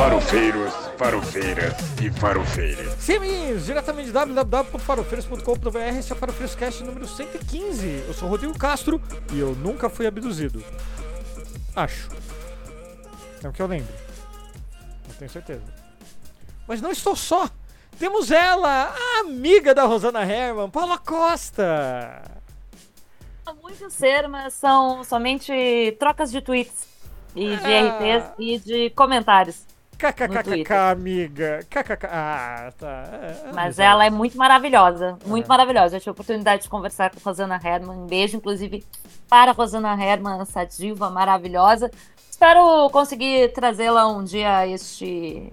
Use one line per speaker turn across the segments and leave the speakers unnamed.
Farofeiros, farofeiras e farofeiras.
Sim, diretamente de www.farofeiros.com.br, esse é o Farofeiros Cast número 115. Eu sou Rodrigo Castro e eu nunca fui abduzido. Acho. É o que eu lembro. Não tenho certeza. Mas não estou só. Temos ela, a amiga da Rosana Herman, Paula Costa.
Muitos termos são somente trocas de tweets e de
Ah.
RTs e de comentários. No
KKKK,
Twitter.
amiga. KKK. Ah, tá. É,
Mas
amizade.
ela é muito maravilhosa, muito
É.
maravilhosa. Eu tive a oportunidade de conversar com a Rosana Herman. Um beijo, inclusive, para a Rosana Herman, essa diva maravilhosa. Espero conseguir trazê-la um dia a este.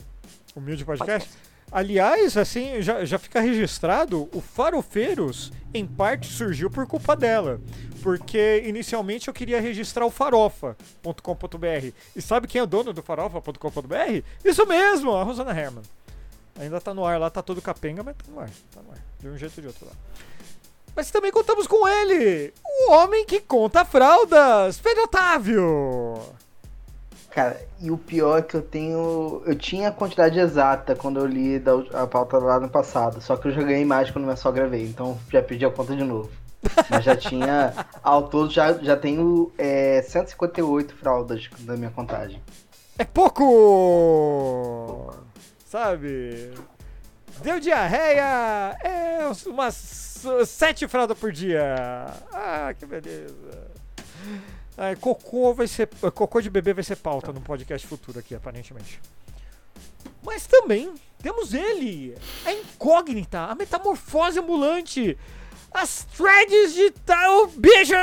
Humilde podcast. Aliás, assim, já, já fica registrado, o Farofeiros, em parte, surgiu por culpa dela. Porque inicialmente eu queria registrar o farofa.com.br. E sabe quem é o dono do farofa.com.br? Isso mesmo, a Rosana Herman. Ainda tá no ar lá, tá todo capenga, mas tá no ar. Tá no ar. De um jeito ou de outro lá. Mas também contamos com ele, o homem que conta fraldas, Pedro Otávio.
Cara, e o pior é que eu tenho. Eu tinha a quantidade exata quando eu li da, a pauta lá no passado. Só que eu já ganhei mais quando eu só gravei. Então já perdi a conta de novo. Mas já tinha. Ao todo já, já tenho é, 158 fraldas da minha contagem.
É pouco! Sabe? Deu diarreia! É umas sete fraldas por dia! Ah, que beleza! Ai, cocô vai ser. Cocô de bebê vai ser pauta no podcast futuro aqui, aparentemente. Mas também temos ele! A incógnita, a metamorfose ambulante! As threads de tal bicha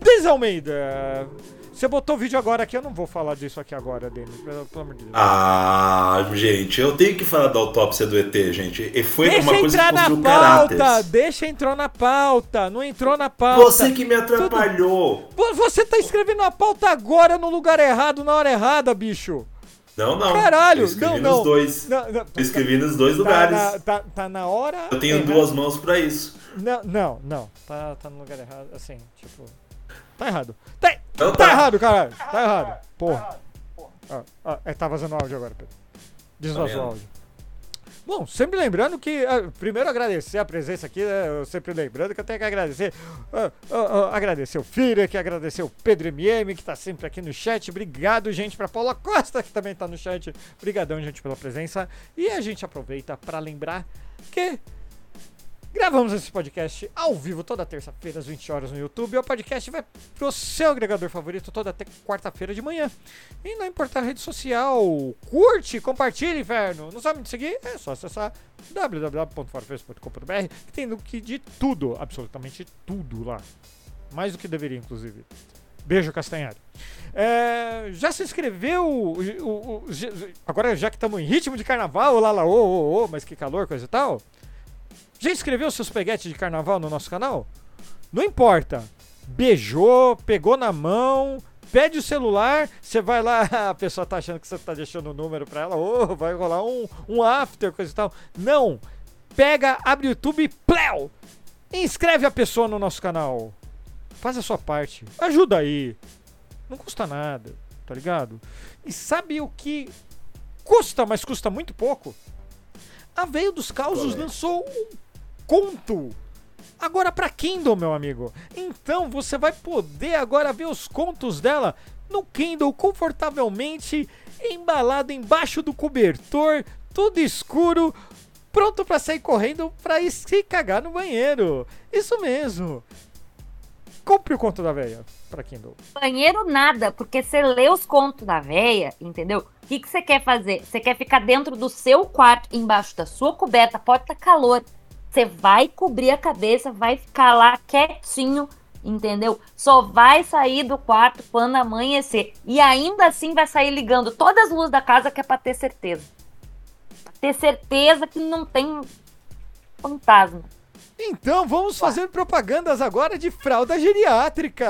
Desalmeida! Você botou o vídeo agora aqui, eu não vou falar disso aqui agora, Denis, pelo, amor de Deus.
Ah, gente, eu tenho que falar da autópsia do ET, gente. E foi
deixa
uma coisa
entrar
que
na
construiu
pauta!
caráter.
Deixa entrar na pauta! Não entrou na pauta!
Você que me atrapalhou.
Vo- Você tá escrevendo a pauta agora no lugar errado, na hora errada, bicho!
Não, não.
Caralho!
Eu escrevi
Não, não!
nos dois.
Não, não,
escrevi nos dois
tá,
lugares.
na, tá, tá na hora.
Eu tenho
errada.
duas mãos pra isso.
Não, não, não. Tá, tá no lugar errado. Assim, tipo. Tá errado. Tá,
Então
tá
tá.
errado, caralho! Tá errado! Porra! Ah, ah, é, tá vazando áudio agora, Pedro. Desvazou
vendo?
o áudio. Bom, sempre lembrando que. ah, primeiro agradecer a presença aqui, né? Eu sempre lembrando que eu tenho que agradecer. ah, ah, ah, agradecer o Fira, que agradecer o Pedro MM, que tá sempre aqui no chat. Obrigado, gente, pra Paula Costa, que também tá no chat. Obrigadão, gente, pela presença. E a gente aproveita pra lembrar que Gravamos esse podcast ao vivo toda terça-feira às 20 horas no YouTube. E o podcast vai pro seu agregador favorito toda até quarta-feira de manhã. E não importa a rede social, curte, compartilhe, inferno. Não sabe me seguir? É só acessar www.farofeiros.com.br que tem que de tudo, absolutamente tudo lá. Mais do que deveria, inclusive. Beijo, Castanhari. É, já se inscreveu? o- o- o- agora, já que estamos em ritmo de carnaval, lá, lá, ô, ô, ô, mas que calor, coisa e tal. Já inscreveu seus peguetes de carnaval no nosso canal? Não importa. Beijou, pegou na mão, pede o celular, você vai lá, a pessoa tá achando que você tá deixando o número pra ela, ô, vai rolar um, um after, coisa e tal. Não! Pega, abre o YouTube, pleu! Inscreve a pessoa no nosso canal. Faz a sua parte. Ajuda aí. Não custa nada, tá ligado? E sabe o que custa, mas custa muito pouco? A Veio dos Causos
é?
lançou um conto. Agora pra Kindle, meu amigo. Então você vai poder agora ver os contos dela no Kindle confortavelmente embalado embaixo do cobertor, tudo escuro, pronto pra sair correndo ir se cagar no banheiro. Isso mesmo. Compre o conto da velha pra Kindle.
Banheiro nada, porque você lê os contos da véia, entendeu? O que que você quer fazer? Você quer ficar dentro do seu quarto, embaixo da sua coberta, pode estar calor. Você vai cobrir a cabeça, vai ficar lá quietinho, entendeu? Só vai sair do quarto quando amanhecer. E ainda assim vai sair ligando todas as luzes da casa que é pra ter certeza. Pra ter certeza que não tem fantasma.
Então vamos fazer propagandas agora de fralda geriátrica.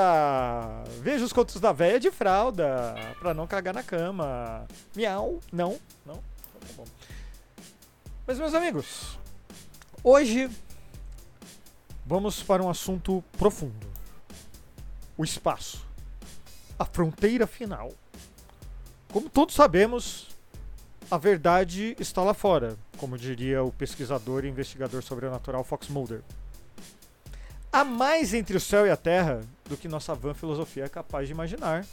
Veja os contos da véia de fralda, pra não cagar na cama. Miau, não, não. Então tá bom. Mas meus amigos, hoje vamos para um assunto profundo. O espaço. A fronteira final. Como todos sabemos, a verdade está lá fora, como diria o pesquisador e investigador sobrenatural Fox Mulder. Há mais entre o céu e a terra do que nossa vã filosofia é capaz de imaginar,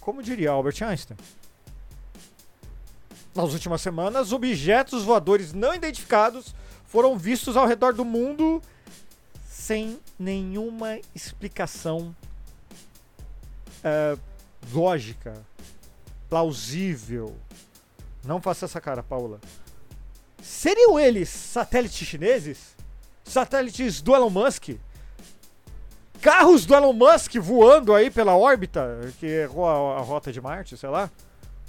como diria Albert Einstein. Nas últimas semanas, objetos voadores não identificados foram vistos ao redor do mundo sem nenhuma explicação é, lógica, plausível. Não faça essa cara, Paula. Seriam eles satélites chineses? Satélites do Elon Musk? Carros do Elon Musk voando aí pela órbita, que errou a, a rota de Marte, sei lá?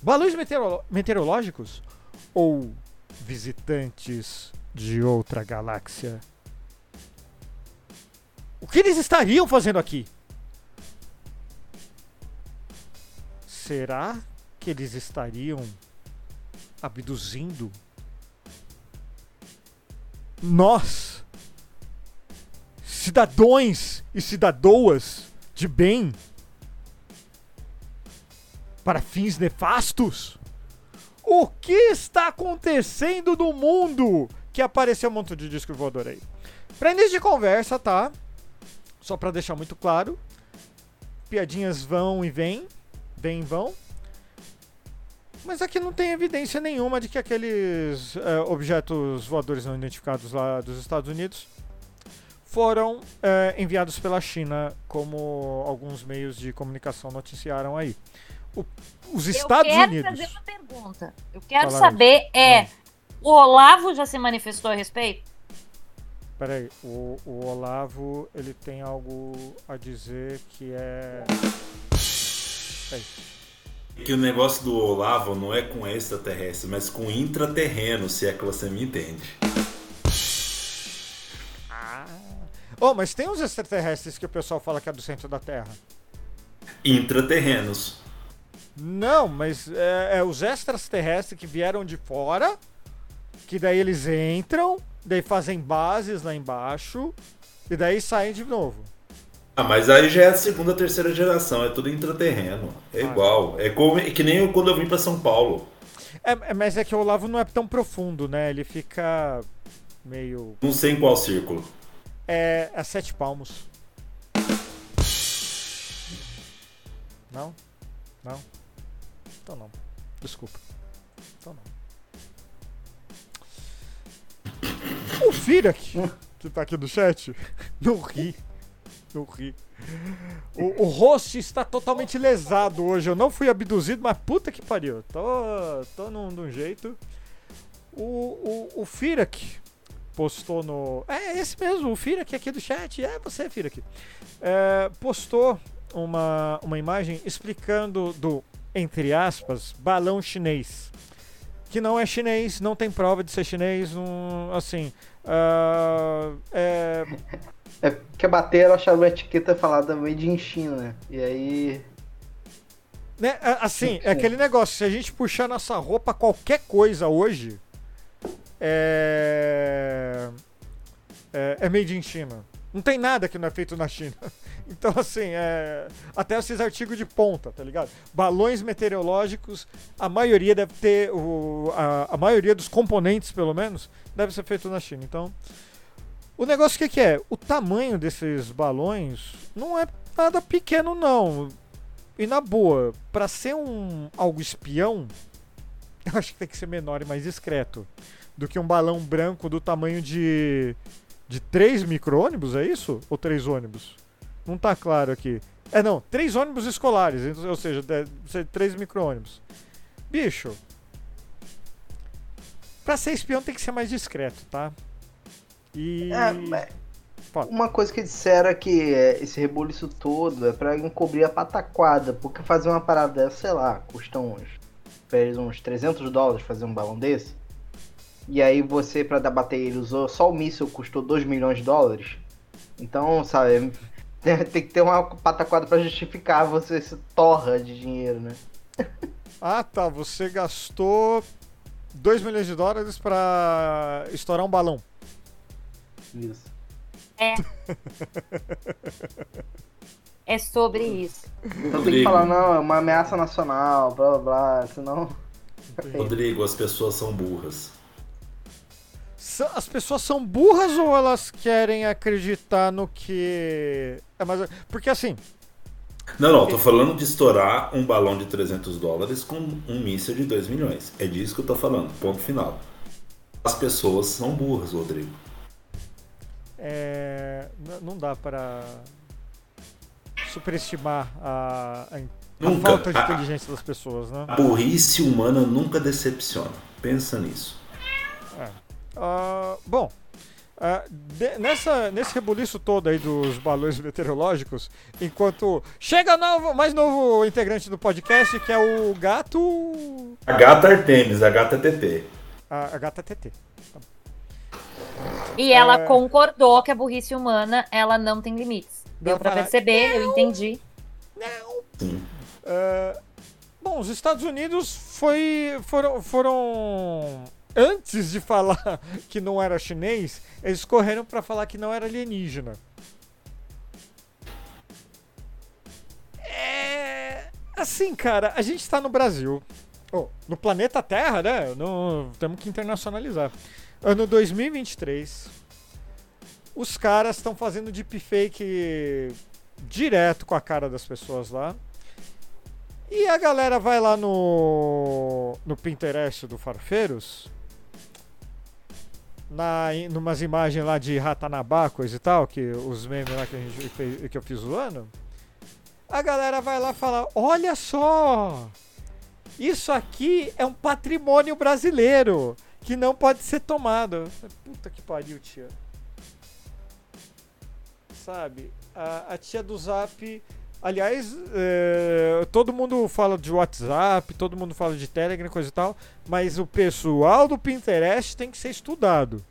Balões meteoro meteorológicos? Ou visitantes de outra galáxia? O que eles estariam fazendo aqui? Será que eles estariam abduzindo nós, cidadãos e cidadoas de bem, para fins nefastos? O que está acontecendo no mundo que apareceu um monte de disco voador aí? Pra início de conversa, tá? Só pra deixar muito claro. Piadinhas vão e vêm. Vêm e vão. Mas aqui não tem evidência nenhuma de que aqueles é, objetos voadores não identificados lá dos Estados Unidos foram é, enviados pela China, como alguns meios de comunicação noticiaram aí. O- os Estados
eu quero
Unidos.
fazer uma pergunta. Eu quero
aí.
saber é,
Ah.
O Olavo já se manifestou a respeito?
Peraí, o, o Olavo ele tem algo a dizer que é. Peraí.
Que o negócio do Olavo não é com extraterrestre, mas com intraterreno, se é que você me entende.
Oh, mas tem uns extraterrestres que o pessoal fala que é do centro da Terra.
Intraterrenos.
Não, mas é, é os extraterrestres que vieram de fora, que daí eles entram, daí fazem bases lá embaixo, e daí saem de novo.
Ah, mas aí já é a segunda, terceira geração, é tudo intraterreno. É igual. É, como, é que nem eu quando eu vim pra São Paulo.
É, é, mas é que o Olavo não é tão profundo, né? Ele fica meio.
Não sei em qual círculo.
É, a sete palmos. Não? Não? Então não. Desculpa. O Firak, que tá aqui no chat, não ri. Não ri. O, o host está totalmente lesado hoje. Eu não fui abduzido, mas puta que pariu. Tô, tô num, num jeito. O, o, o Firak postou no. É esse mesmo, o Firak aqui do chat. É você, Firak. É, postou uma, uma imagem explicando do, entre aspas, balão chinês. Que não é chinês, não tem prova de ser chinês. Não, assim. ah, é,
É porque bateram, acharam a etiqueta falada made in China, né? E aí.
Né, assim, é aquele negócio, se a gente puxar nossa roupa, qualquer coisa hoje é, é, é made in China. Não tem nada que não é feito na China. Então, assim, é, até esses artigos de ponta, tá ligado? Balões meteorológicos, a maioria deve ter, o, a, a maioria dos componentes, pelo menos, deve ser feito na China. Então, o negócio que, que é? O tamanho desses balões não é nada pequeno, não. E na boa, pra ser um algo espião, eu acho que tem que ser menor e mais discreto do que um balão branco do tamanho de de três micro-ônibus, é isso? Ou três ônibus? Não tá claro aqui. É não, três ônibus escolares, então, ou seja, três micro-ônibus. Bicho, pra ser espião tem que ser mais discreto, tá? E
É, uma coisa que disseram é que é, esse rebuliço todo é pra encobrir a pataquada, porque fazer uma parada dessa, sei lá, custa uns, uns 300 dólares fazer um balão desse. E aí você, pra dar bater ele, usou só o míssil, custou 2 milhões de dólares. Então, sabe, tem que ter uma pataquada pra justificar você se torra de dinheiro, né?
Ah, tá. Você gastou 2 milhões de dólares pra estourar um balão.
Isso.
É. é sobre isso.
Então tem que falar, não, é uma ameaça nacional, blá blá blá, senão.
Rodrigo, as pessoas são burras.
As pessoas são burras ou elas querem acreditar no que. É, mas, porque assim,
Não, não, tô falando de estourar um balão de 300 dólares com um míssil de 2 milhões. É disso que eu tô falando, ponto final. As pessoas são burras, Rodrigo.
é, não dá para superestimar a, a, a
Nunca.
falta de
A-
inteligência das pessoas, né?
A burrice humana nunca decepciona. Pensa nisso.
Ah, bom, ah, de- nessa, nesse rebuliço todo aí dos balões meteorológicos, enquanto chega novo, mais novo integrante do podcast, que é o gato.
A gata Artemis, a gata TT.
A, a gata TT.
E ela
É.
concordou que a burrice humana, ela não tem limites. Deu
Não
pra
fala,
perceber, eu entendi.
Sim.
Ah, bom, os Estados Unidos foi, foram, foram. Antes de falar que não era chinês, eles correram pra falar que não era alienígena. É. Assim, cara, a gente tá no Brasil. Oh, no planeta Terra, né? No, temos que internacionalizar. Ano 2023. Os caras estão fazendo deepfake direto com a cara das pessoas lá. E a galera vai lá no, no Pinterest do Farfeiros, na, numas imagens lá de Ratanabá, coisa e tal, que os memes lá que, a gente fez, que eu fiz zoando. A galera vai lá falar: Olha só! Isso aqui é um patrimônio brasileiro que não pode ser tomado. Puta que pariu, tia. Sabe? A, a tia do Zap. Aliás, é, todo mundo fala de WhatsApp, todo mundo fala de Telegram, coisa e tal, mas o pessoal do Pinterest tem que ser estudado.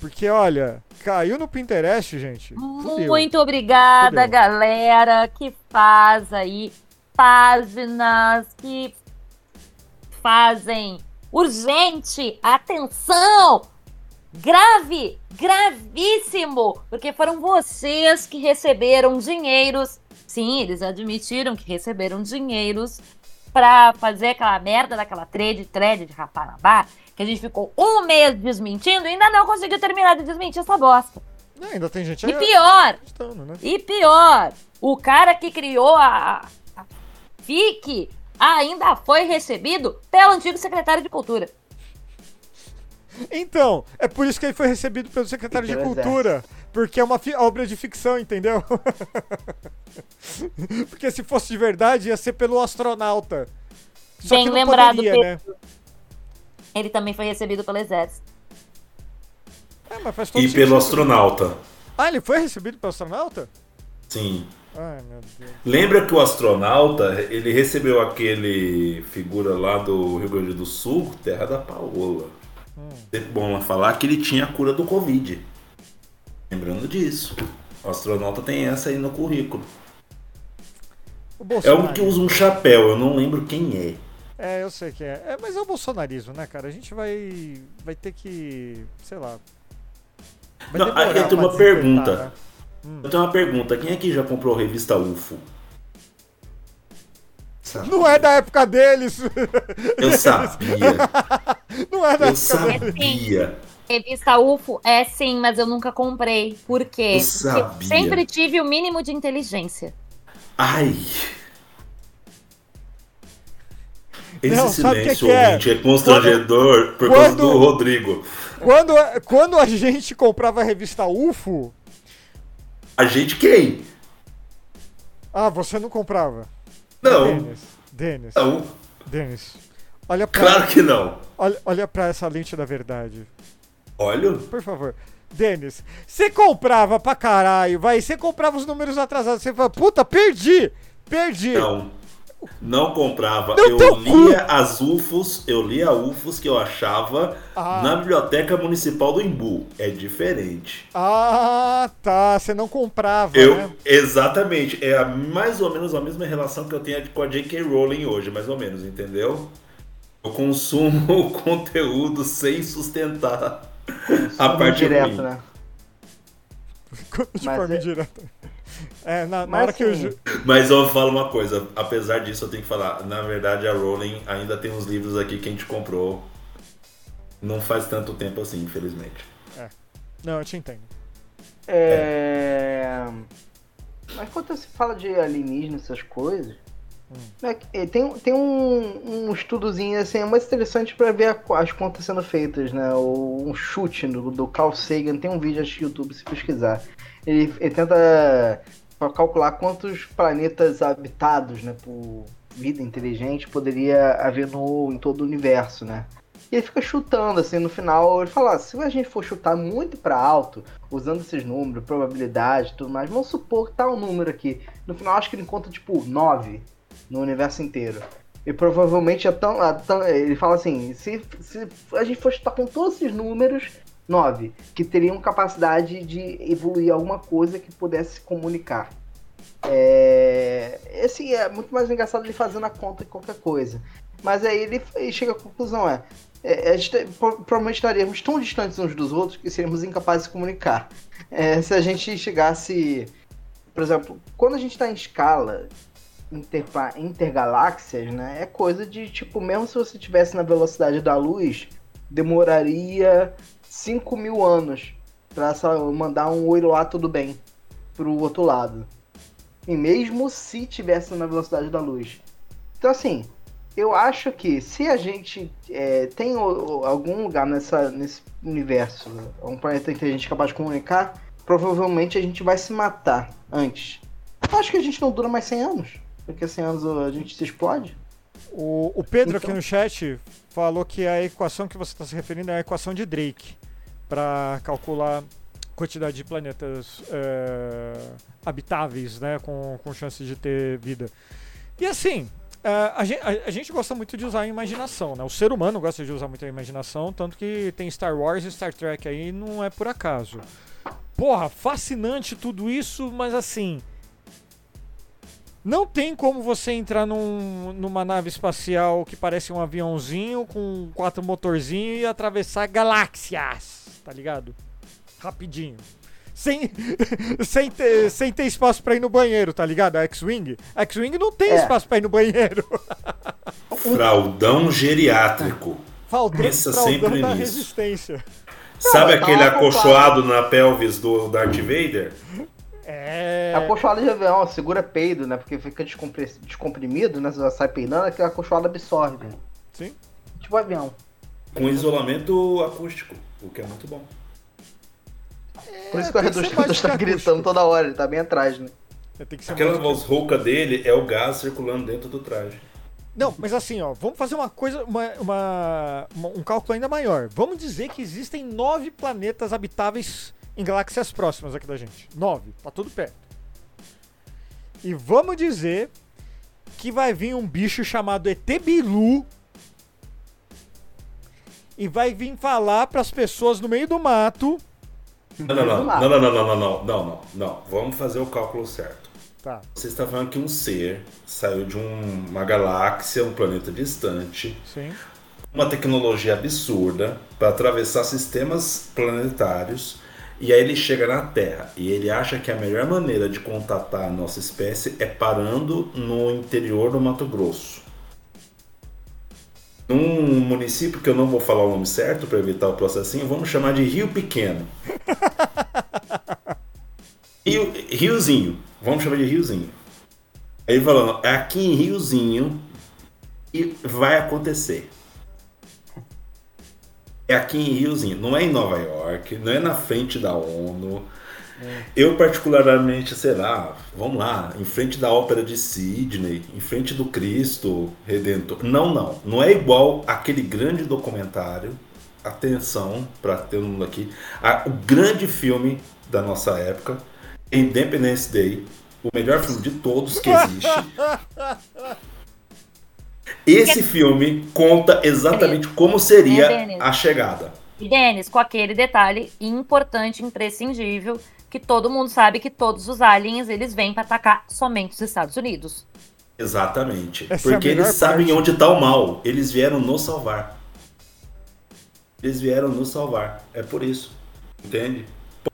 Porque, olha, caiu no Pinterest, gente. fudeu.
Muito obrigada,
Fudeu.
galera, que faz aí páginas que fazem urgente, atenção, grave, gravíssimo, porque foram vocês que receberam dinheiros. Sim, eles admitiram que receberam dinheiros pra fazer aquela merda daquela thread, thread de Rapanabá, que a gente ficou um mês desmentindo e ainda não conseguiu terminar de desmentir essa bosta.
Não, ainda tem gente
E pior,
né?
e pior, o cara que criou a, a FIC ainda foi recebido pelo antigo secretário de Cultura.
Então, é por isso que ele foi recebido pelo secretário de Cultura. Porque é uma obra de ficção, entendeu? porque se fosse de verdade, ia ser pelo astronauta. Só
Bem
que não
lembrado,
poderia,
Pedro.
né?
Ele também foi recebido pelo Exército.
É, mas faz todo
E pelo
sentido.
astronauta.
Ah, ele foi recebido pelo astronauta?
Sim.
Ai, meu Deus.
Lembra que o astronauta, ele recebeu aquele figura lá do Rio Grande do Sul, terra da Paola. É bom falar que ele tinha a cura do Covid. Lembrando disso. O astronauta tem essa aí no currículo.
O
É um que usa um chapéu, eu não lembro quem é.
É, eu sei que é. é. Mas é o bolsonarismo, né, cara? A gente vai. Vai ter que. Sei lá.
Não, aí eu tenho uma pergunta.
né?
Eu tenho uma pergunta, quem aqui já comprou revista UFO? Sabe?
Não é da época deles!
Eu sabia,
Não é da
eu
época deles.
sabia.
Revista UFO é sim, mas eu nunca comprei. Por quê?
Eu sabia.
Porque sempre tive o mínimo de inteligência.
Ai. Esse
Não,
silêncio
que é?
ouvinte é constrangedor por causa
quando-
do Rodrigo.
Quando, quando a gente comprava a revista UFO.
A gente quem?
Ah, você não comprava.
Não.
Denis. Denis.
Não,
Denis. Olha pra,
claro que não.
olha, olha pra essa lente da verdade.
Olha,
Por favor. Denis, você comprava pra caralho, vai. Você comprava os números atrasados. Você fala, puta, perdi! Perdi!
não. Não comprava.
Meu
eu lia as UFOs, eu lia UFOs que eu achava
Ah.
na Biblioteca Municipal do Imbu. É diferente.
Ah, tá. Você não comprava,
Eu,
né?
exatamente, é a- mais ou menos a mesma relação que eu tenho com a J.K. Rowling hoje, mais ou menos, entendeu? Eu consumo o conteúdo sem sustentar a parte
direto,
ruim.
né?
De
Mas
forma
é-
indireta. É, na, na
Mas,
hora que o Ju-
Mas eu falo uma coisa, apesar disso eu tenho que falar, na verdade a Rowling ainda tem uns livros aqui que a gente comprou não faz tanto tempo assim, infelizmente.
Não, eu te entendo.
É... Mas quando se fala de alienígena, essas coisas, né, eh, tem, tem um, um estudozinho assim, é mais interessante pra ver a- as contas sendo feitas, né? Ou um chute do, do Carl Sagan, tem um vídeo acho, no YouTube se pesquisar. Ele, ele tenta calcular quantos planetas habitados, né, por vida inteligente poderia haver no, em todo o universo, né? E ele fica chutando, assim, no final, ele fala, "Ah, se a gente for chutar muito pra alto, usando esses números, probabilidade tudo mais, vamos supor que tá número aqui. No final, acho que ele encontra, tipo, 9 no universo inteiro. E provavelmente é tão. é tão- ele fala assim: se, se a gente for chutar com todos esses números, 9, que teriam capacidade de evoluir alguma coisa que pudesse se comunicar. É, esse é muito mais engraçado ele fazendo a conta que qualquer coisa. Mas aí ele, chega à conclusão: é, é, pro- provavelmente estaríamos tão distantes uns dos outros que seríamos incapazes de comunicar. É, se a gente chegasse. Por exemplo, quando a gente está em escala intergaláxias, né? É coisa de tipo, mesmo se você estivesse na velocidade da luz, demoraria 5 mil anos lá, mandar um oi lá tudo bem pro outro lado. E mesmo se tivesse na velocidade da luz. Então assim, eu acho que se a gente é, tem o- algum lugar nessa, nesse universo, um planeta inteligente capaz de comunicar, provavelmente a gente vai se matar antes. Eu acho que a gente não dura mais 100 anos. Porque 100 anos a gente se explode.
O, o Pedro aqui
Então.
no chat falou que a equação que você está se referindo é a equação de Drake para calcular quantidade de planetas é, habitáveis, né, com, com chances de ter vida. E assim, é, a, gente, a- a gente gosta muito de usar a imaginação, né? O ser humano gosta de usar muito a imaginação, tanto que tem Star Wars e Star Trek aí, não é por acaso. Porra, fascinante tudo isso, mas assim, não tem como você entrar num- numa nave espacial que parece um aviãozinho com quatro motorzinhos e atravessar galáxias, tá ligado? Rapidinho. Sem, sem, ter, sem ter espaço pra ir no banheiro, tá ligado? A X-Wing. A X-Wing não tem
É.
espaço pra ir no banheiro.
Fraldão geriátrico.
Faltando
Pensa
fraldão
sempre
da
nisso.
resistência.
Sabe aquele acolchoado na pelvis do Darth Vader?
É.
Acolchoada de avião, segura peido, né? Porque fica descomprimido, né? Você sai peidando, aquela acolchoada absorve.
Sim.
Tipo avião.
Com isolamento acústico, o que é muito bom.
Por isso que o
tem que ser
redutor
mais
tá
que
gritando toda hora, ele tá bem atrás, né?
É, Tem que ser
Aquela voz rouca dele é o gás circulando dentro do traje.
Não, mas assim, ó, vamos fazer uma coisa, uma, uma- uma- um cálculo ainda maior. Vamos dizer que existem nove planetas habitáveis em galáxias próximas aqui da gente. Nove, tá tudo perto. E vamos dizer que vai vir um bicho chamado ET Bilu e vai vir falar pras pessoas no meio do mato.
Não, não, não, não, não, não, não, não, não, não, não. Vamos fazer o cálculo certo.
Tá,
Você está falando que um ser saiu de um- uma galáxia, um planeta distante,
sim.
uma tecnologia absurda para atravessar sistemas planetários e aí ele chega na Terra e ele acha que a melhor maneira de contatar a nossa espécie é parando no interior do Mato Grosso. Num município que eu não vou falar o nome certo para evitar o processinho, vamos chamar de Rio Pequeno. Rio, Riozinho, vamos chamar de Riozinho. Aí falando, é aqui em Riozinho e vai acontecer. É aqui em Riozinho, não é em Nova York, não é na frente da ONU. Eu particularmente, sei lá, vamos lá, em frente da Ópera de Sydney, em frente do Cristo Redentor. Não, não, não é igual aquele grande documentário. Atenção para ter um mundo aqui, a- o grande filme da nossa época, Independence Day, o melhor filme de todos que existe. Esse filme conta exatamente como seria
É,
a chegada.
E Denis, com aquele detalhe importante, imprescindível, que todo mundo sabe que todos os aliens eles vêm para atacar somente os Estados Unidos.
Exatamente.
Essa é
Porque eles
melhor
sabem
parte.
onde está o mal. Eles vieram nos salvar. Eles vieram nos salvar. É por isso. Entende?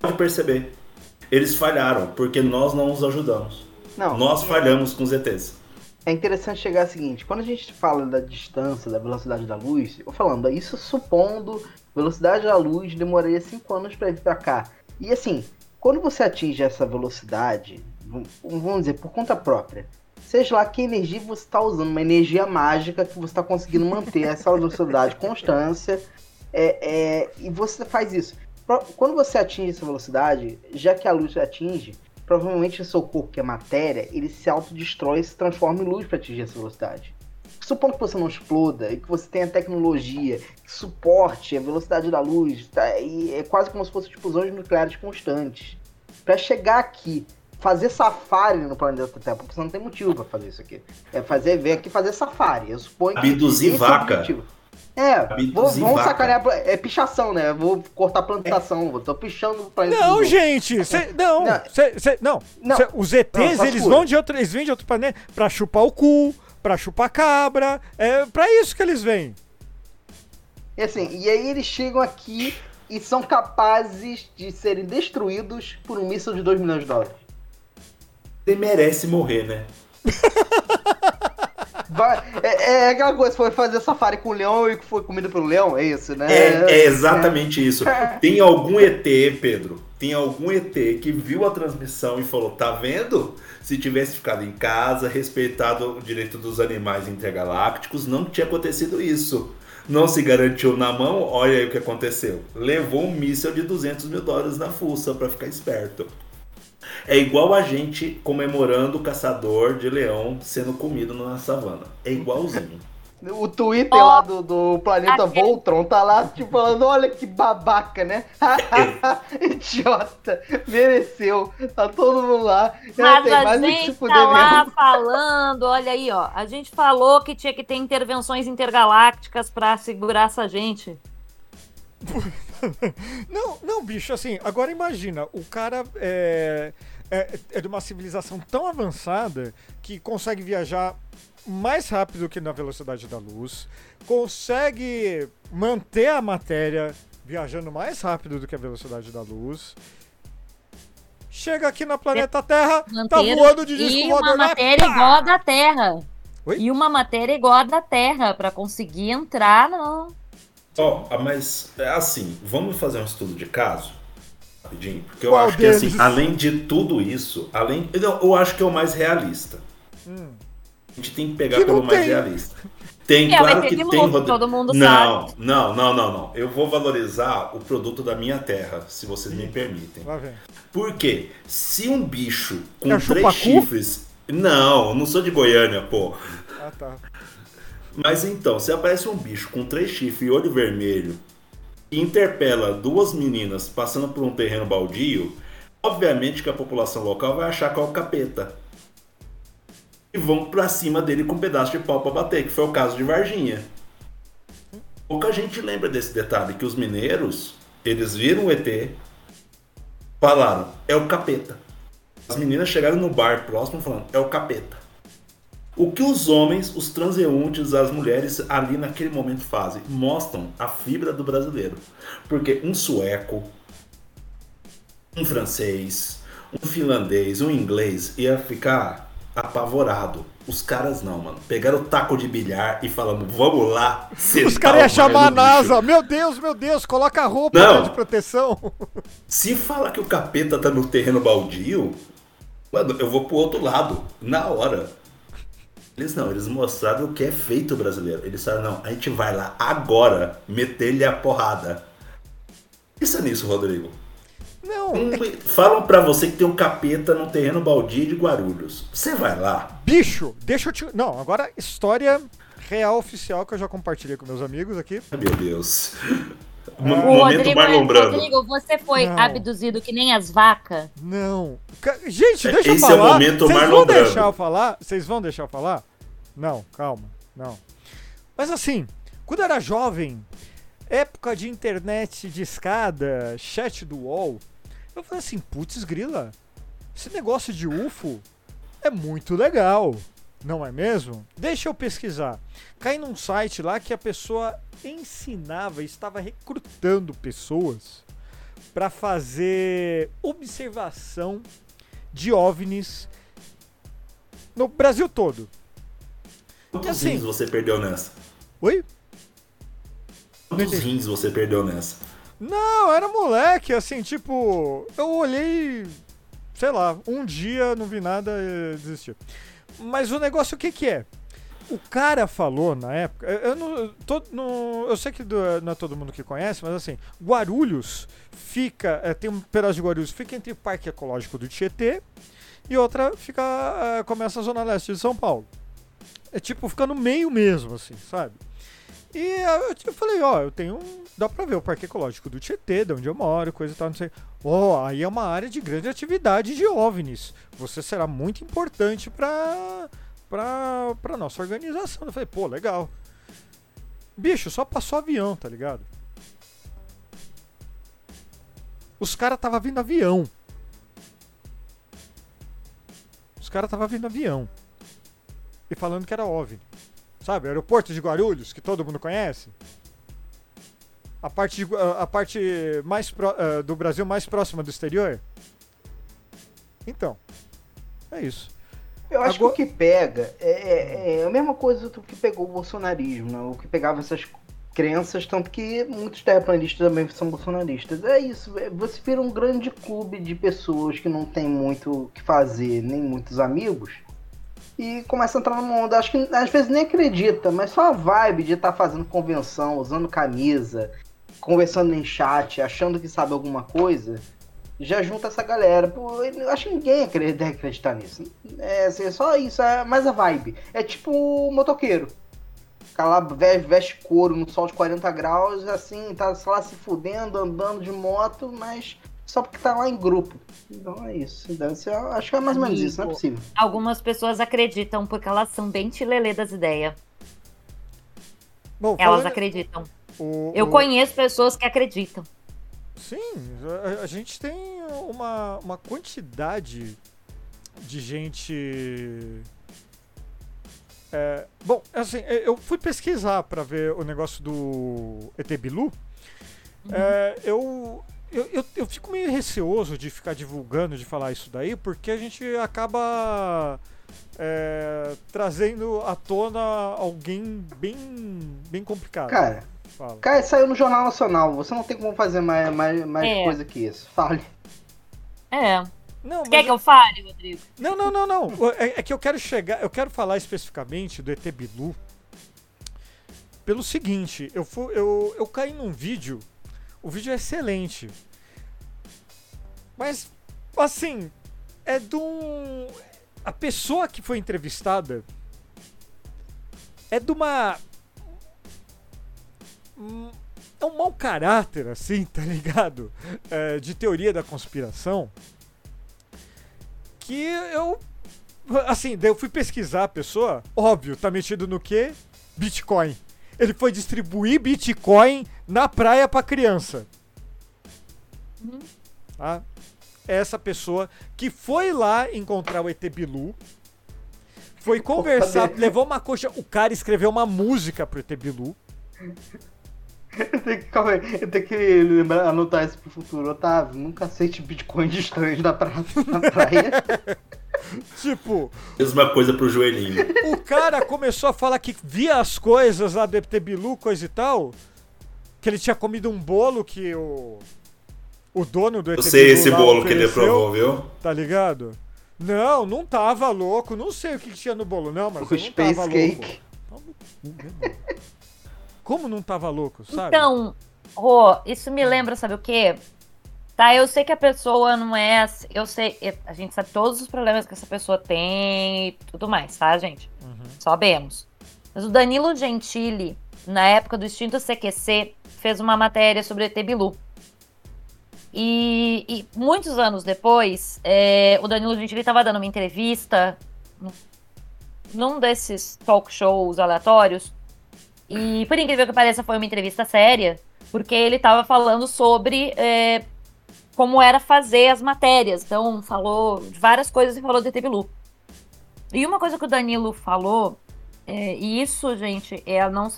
Pode perceber. Eles falharam, porque nós não os ajudamos.
Não,
Nós
é-
falhamos com os ETs.
É interessante chegar ao seguinte, quando a gente fala da distância, da velocidade da luz, eu falando, isso supondo velocidade da luz demoraria 5 anos para vir para cá. E assim, quando você atinge essa velocidade, vamos dizer, por conta própria, seja lá que energia você está usando, uma energia mágica que você está conseguindo manter essa velocidade, constância, é, é, e você faz isso. Quando você atinge essa velocidade, já que a luz atinge, provavelmente o seu corpo, que é matéria, ele se autodestrói e se transforma em luz para atingir essa velocidade. Supondo que você não exploda e que você tenha tecnologia que suporte a velocidade da luz, tá? e é quase como se fossem explosões nucleares constantes. Para chegar aqui, fazer safari no planeta Terra, porque você não tem motivo para fazer isso aqui. É fazer, vem aqui fazer safari. Eu suponho que.
Abduzir
é
vaca.
objetivo. É, vou, vamos sacanear. É pichação, né? Vou cortar plantação. Eu tô pichando o planeta.
Não, gente, cê, não,
Não.
cê, cê- não,
Não.
cê- os ETs,
Não,
eles vão de outro, eles vêm de outro planeta pra chupar o cu, pra chupar cabra, é pra isso que eles vêm.
E assim, e aí eles chegam aqui e são capazes de serem destruídos por um míssil de 2 milhões de dólares.
Ele merece morrer, né?
Vai- é, é aquela coisa, foi fazer safari com o leão e foi comido pelo leão, é isso, né?
É, é exatamente isso. Tem algum ET, Pedro? Tem algum ET que viu a transmissão e falou: tá vendo? Se tivesse ficado em casa, respeitado o direito dos animais intergalácticos, não tinha acontecido isso. Não se garantiu na mão, olha aí o que aconteceu. Levou um míssil de 200 mil dólares na fuça pra ficar esperto. É igual a gente comemorando o caçador de leão sendo comido na savana. É igualzinho.
O Twitter
Ó,
lá do, do planeta
aquele-
Voltron tá lá, tipo, falando, olha que babaca, né? Idiota, mereceu. Tá todo mundo lá.
Mas
tem
a gente tá lá
mesmo.
falando, olha aí, ó. A gente falou que tinha que ter intervenções intergalácticas pra segurar essa gente.
Não, não, bicho, assim, agora imagina, o cara é, é, é de uma civilização tão avançada que consegue viajar mais rápido que na velocidade da luz, consegue manter a matéria viajando mais rápido do que a velocidade da luz. Chega aqui no planeta Terra, tá voando de disco
e uma
voador lá,
matéria
pá!
igual a da Terra.
Oi?
E uma matéria igual a da Terra pra conseguir entrar no.
Ó, ah, mas é assim, vamos fazer um estudo de caso? Rapidinho, porque eu
Qual
acho que assim,
deles?
além de tudo isso, além. Eu, eu acho que é o mais realista. A gente tem que pegar
Que
pelo mais
tem.
realista. Tem,
É,
claro que tem, Rodrigo.
todo mundo
não,
sabe.
não, não, não, não. Eu vou valorizar o produto da minha terra, se vocês me permitem. Por quê? Se um bicho com
É
três chifres. Não, eu não sou de Goiânia, pô.
Ah, tá.
Mas então, se aparece um bicho com três chifres e olho vermelho e interpela duas meninas passando por um terreno baldio, obviamente que a população local vai achar que é o capeta. E vão pra cima dele com um pedaço de pau pra bater, que foi o caso de Varginha. Pouca gente lembra desse detalhe, que os mineiros, eles viram o ET, falaram, é o capeta. As meninas chegaram no bar próximo falando, é o capeta. O que os homens, os transeuntes, as mulheres ali naquele momento fazem? Mostram a fibra do brasileiro. Porque um sueco, um francês, um finlandês, um inglês ia ficar apavorado. Os caras não, mano. Pegaram o taco de bilhar e falando, vamos lá.
Os
sentar
caras iam chamar a
mar no bicho."
NASA. Meu Deus, meu Deus, coloca a roupa
Não.
de proteção.
Se fala que o capeta tá no terreno baldio, mano, eu vou pro outro lado, na hora. Eles não, eles mostraram o que é feito brasileiro. Eles falaram, não, a gente vai lá agora meter-lhe a porrada. Pensa nisso, Rodrigo.
Não,
Um- Falam pra você que tem um capeta no terreno baldio de Guarulhos. Você vai lá.
bicho, deixa eu te. Não, agora história real oficial que eu já compartilhei com meus amigos aqui.
Meu Deus.
O
Momento
Rodrigo,
Marlon Brando.
Rodrigo, você foi
Não.
abduzido que nem as vacas?
Não. Gente, deixa
Esse
eu
é o
falar.
momento
Vocês
Marlon
vão
Brando.
deixar eu falar? Vocês vão deixar eu falar? Não, calma. Não. Mas assim, quando eu era jovem, época de internet de escada, chat do UOL, eu falei assim, putz grila, esse negócio de UFO é muito legal, não é mesmo? Deixa eu pesquisar. Caí num site lá que a pessoa ensinava, estava recrutando pessoas pra fazer observação de OVNIs no Brasil todo.
Quantos
assim-
rins você perdeu nessa?
Oi?
Quantos rins você perdeu nessa?
Não, era moleque, assim, tipo, eu olhei, sei lá, um dia, não vi nada e desisti. Mas o negócio o que que é? O cara falou na época, eu, não, tô, não- eu sei que não é todo mundo que conhece, mas assim, Guarulhos fica, é, tem um pedaço de Guarulhos, fica entre o Parque Ecológico do Tietê e outra fica, é, começa a Zona Leste de São Paulo. É tipo, fica no meio mesmo, assim, sabe? E eu, falei, ó, eu tenho. Dá pra ver o Parque Ecológico do Tietê, de onde eu moro, coisa e tal, não sei. Ó, aí é uma área de grande atividade de OVNIs. Você será muito importante pra, pra, pra nossa organização. Eu falei, pô, legal. Bicho, só passou avião, tá ligado? Os caras tava vindo avião. Os caras tava vindo avião. E falando que era OVNI. Sabe, aeroporto de Guarulhos, que todo mundo conhece. A parte, de a parte mais pró- eh, do Brasil mais próxima do exterior. Então, é isso.
Eu acho
Agora-
que o que pega é, é- é a mesma coisa do que pegou o bolsonarismo, né? o que pegava essas crenças, tanto que muitos terraplanistas também são bolsonaristas. É isso, é- você vira um grande clube de pessoas que não tem muito o que fazer, nem muitos amigos, e começa a entrar numa onda. Acho que às vezes nem acredita, mas só a vibe de estar fazendo convenção, usando camisa, conversando em chat, achando que sabe alguma coisa, já junta essa galera. Pô, eu acho que ninguém deve acreditar nisso. É, assim, é só isso, é mais a vibe. É tipo o motoqueiro. Lá ve- veste couro no sol de 40 graus, assim, tá lá se fudendo, andando de moto, mas só porque tá lá em grupo. Então é isso. Deve ser, acho que é mais ou menos isso, não é possível.
Algumas pessoas acreditam porque elas são bem tilelê das ideias.
Bom,
Elas
falando-
acreditam.
o-
Eu
o-
conheço pessoas que acreditam.
Sim, a, a gente tem uma, uma quantidade de gente. É, bom, assim, eu eu fui pesquisar pra ver o negócio do ET Bilu. É, eu, eu, eu, eu fico meio receoso de ficar divulgando, de falar isso daí, porque a gente acaba é, trazendo à tona alguém bem, bem complicado.
Cara,
Fala.
cara, saiu no Jornal Nacional. Você não tem como fazer mais, mais, mais
É.
coisa que isso. Fale.
É.
Não,
Quer que eu fale, Rodrigo?
Não, não, não, não. É, é que eu quero chegar, eu quero falar especificamente do ET Bilu pelo seguinte, eu, fu- eu, eu caí num vídeo, o vídeo é excelente, mas, assim, é de um... A pessoa que foi entrevistada é de uma... É um mau caráter, assim, tá ligado? É, de teoria da conspiração que eu. Assim, daí eu fui pesquisar a pessoa, óbvio, tá metido no quê? Bitcoin. Ele foi distribuir Bitcoin na praia pra criança. Tá? É essa pessoa que foi lá encontrar o ET Bilu, foi conversar, levou uma coxa, o cara escreveu uma música pro ET Bilu.
Eu tenho que, calma aí, eu tenho que lembrar, anotar isso pro futuro. Otávio, nunca aceite Bitcoin de estranhos na, pra, na praia.
Tipo,
Mesma coisa pro joelhinho.
o cara começou a falar que via as coisas lá do ET Bilu, coisa e tal. Que ele tinha comido um bolo que o. O dono do ET
Eu sei
Bilu
esse bolo que ele
ofereceu,
provou, viu?
Tá ligado? Não, não tava louco. Não sei o que, tinha no bolo, não, mas
o Space
tava
Cake.
louco. Como não tava louco, sabe?
Então, Rô, isso me lembra, sabe o quê? Tá, eu sei que a pessoa não é. Eu sei. A gente sabe todos os problemas que essa pessoa tem e tudo mais, tá, gente?
Uhum.
Sabemos. Mas o Danilo Gentili, na época do extinto CQC, fez uma matéria sobre ET Bilu. E, e muitos anos depois, é, o Danilo Gentili estava dando uma entrevista num desses talk shows aleatórios. E, por incrível que pareça, foi uma entrevista séria, porque ele estava falando sobre é, como era fazer as matérias. Então, falou de várias coisas e falou ET Bilu. E uma coisa que o Danilo falou, é, e isso, gente, é não.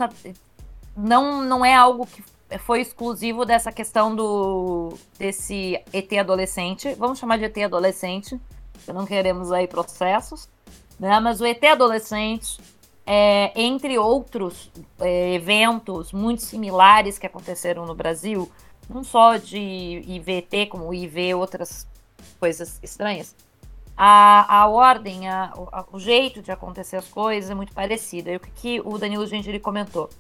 Não, não é algo que foi exclusivo dessa questão do desse ET adolescente. Vamos chamar de ET adolescente, porque não queremos aí processos, né? Mas o ET adolescente, é, entre outros é, eventos muito similares que aconteceram no Brasil, não só de IVT, como IV, outras coisas estranhas. A, a ordem, a, o, o jeito de acontecer as coisas é muito parecido. E o que, que o Danilo Gentili comentou?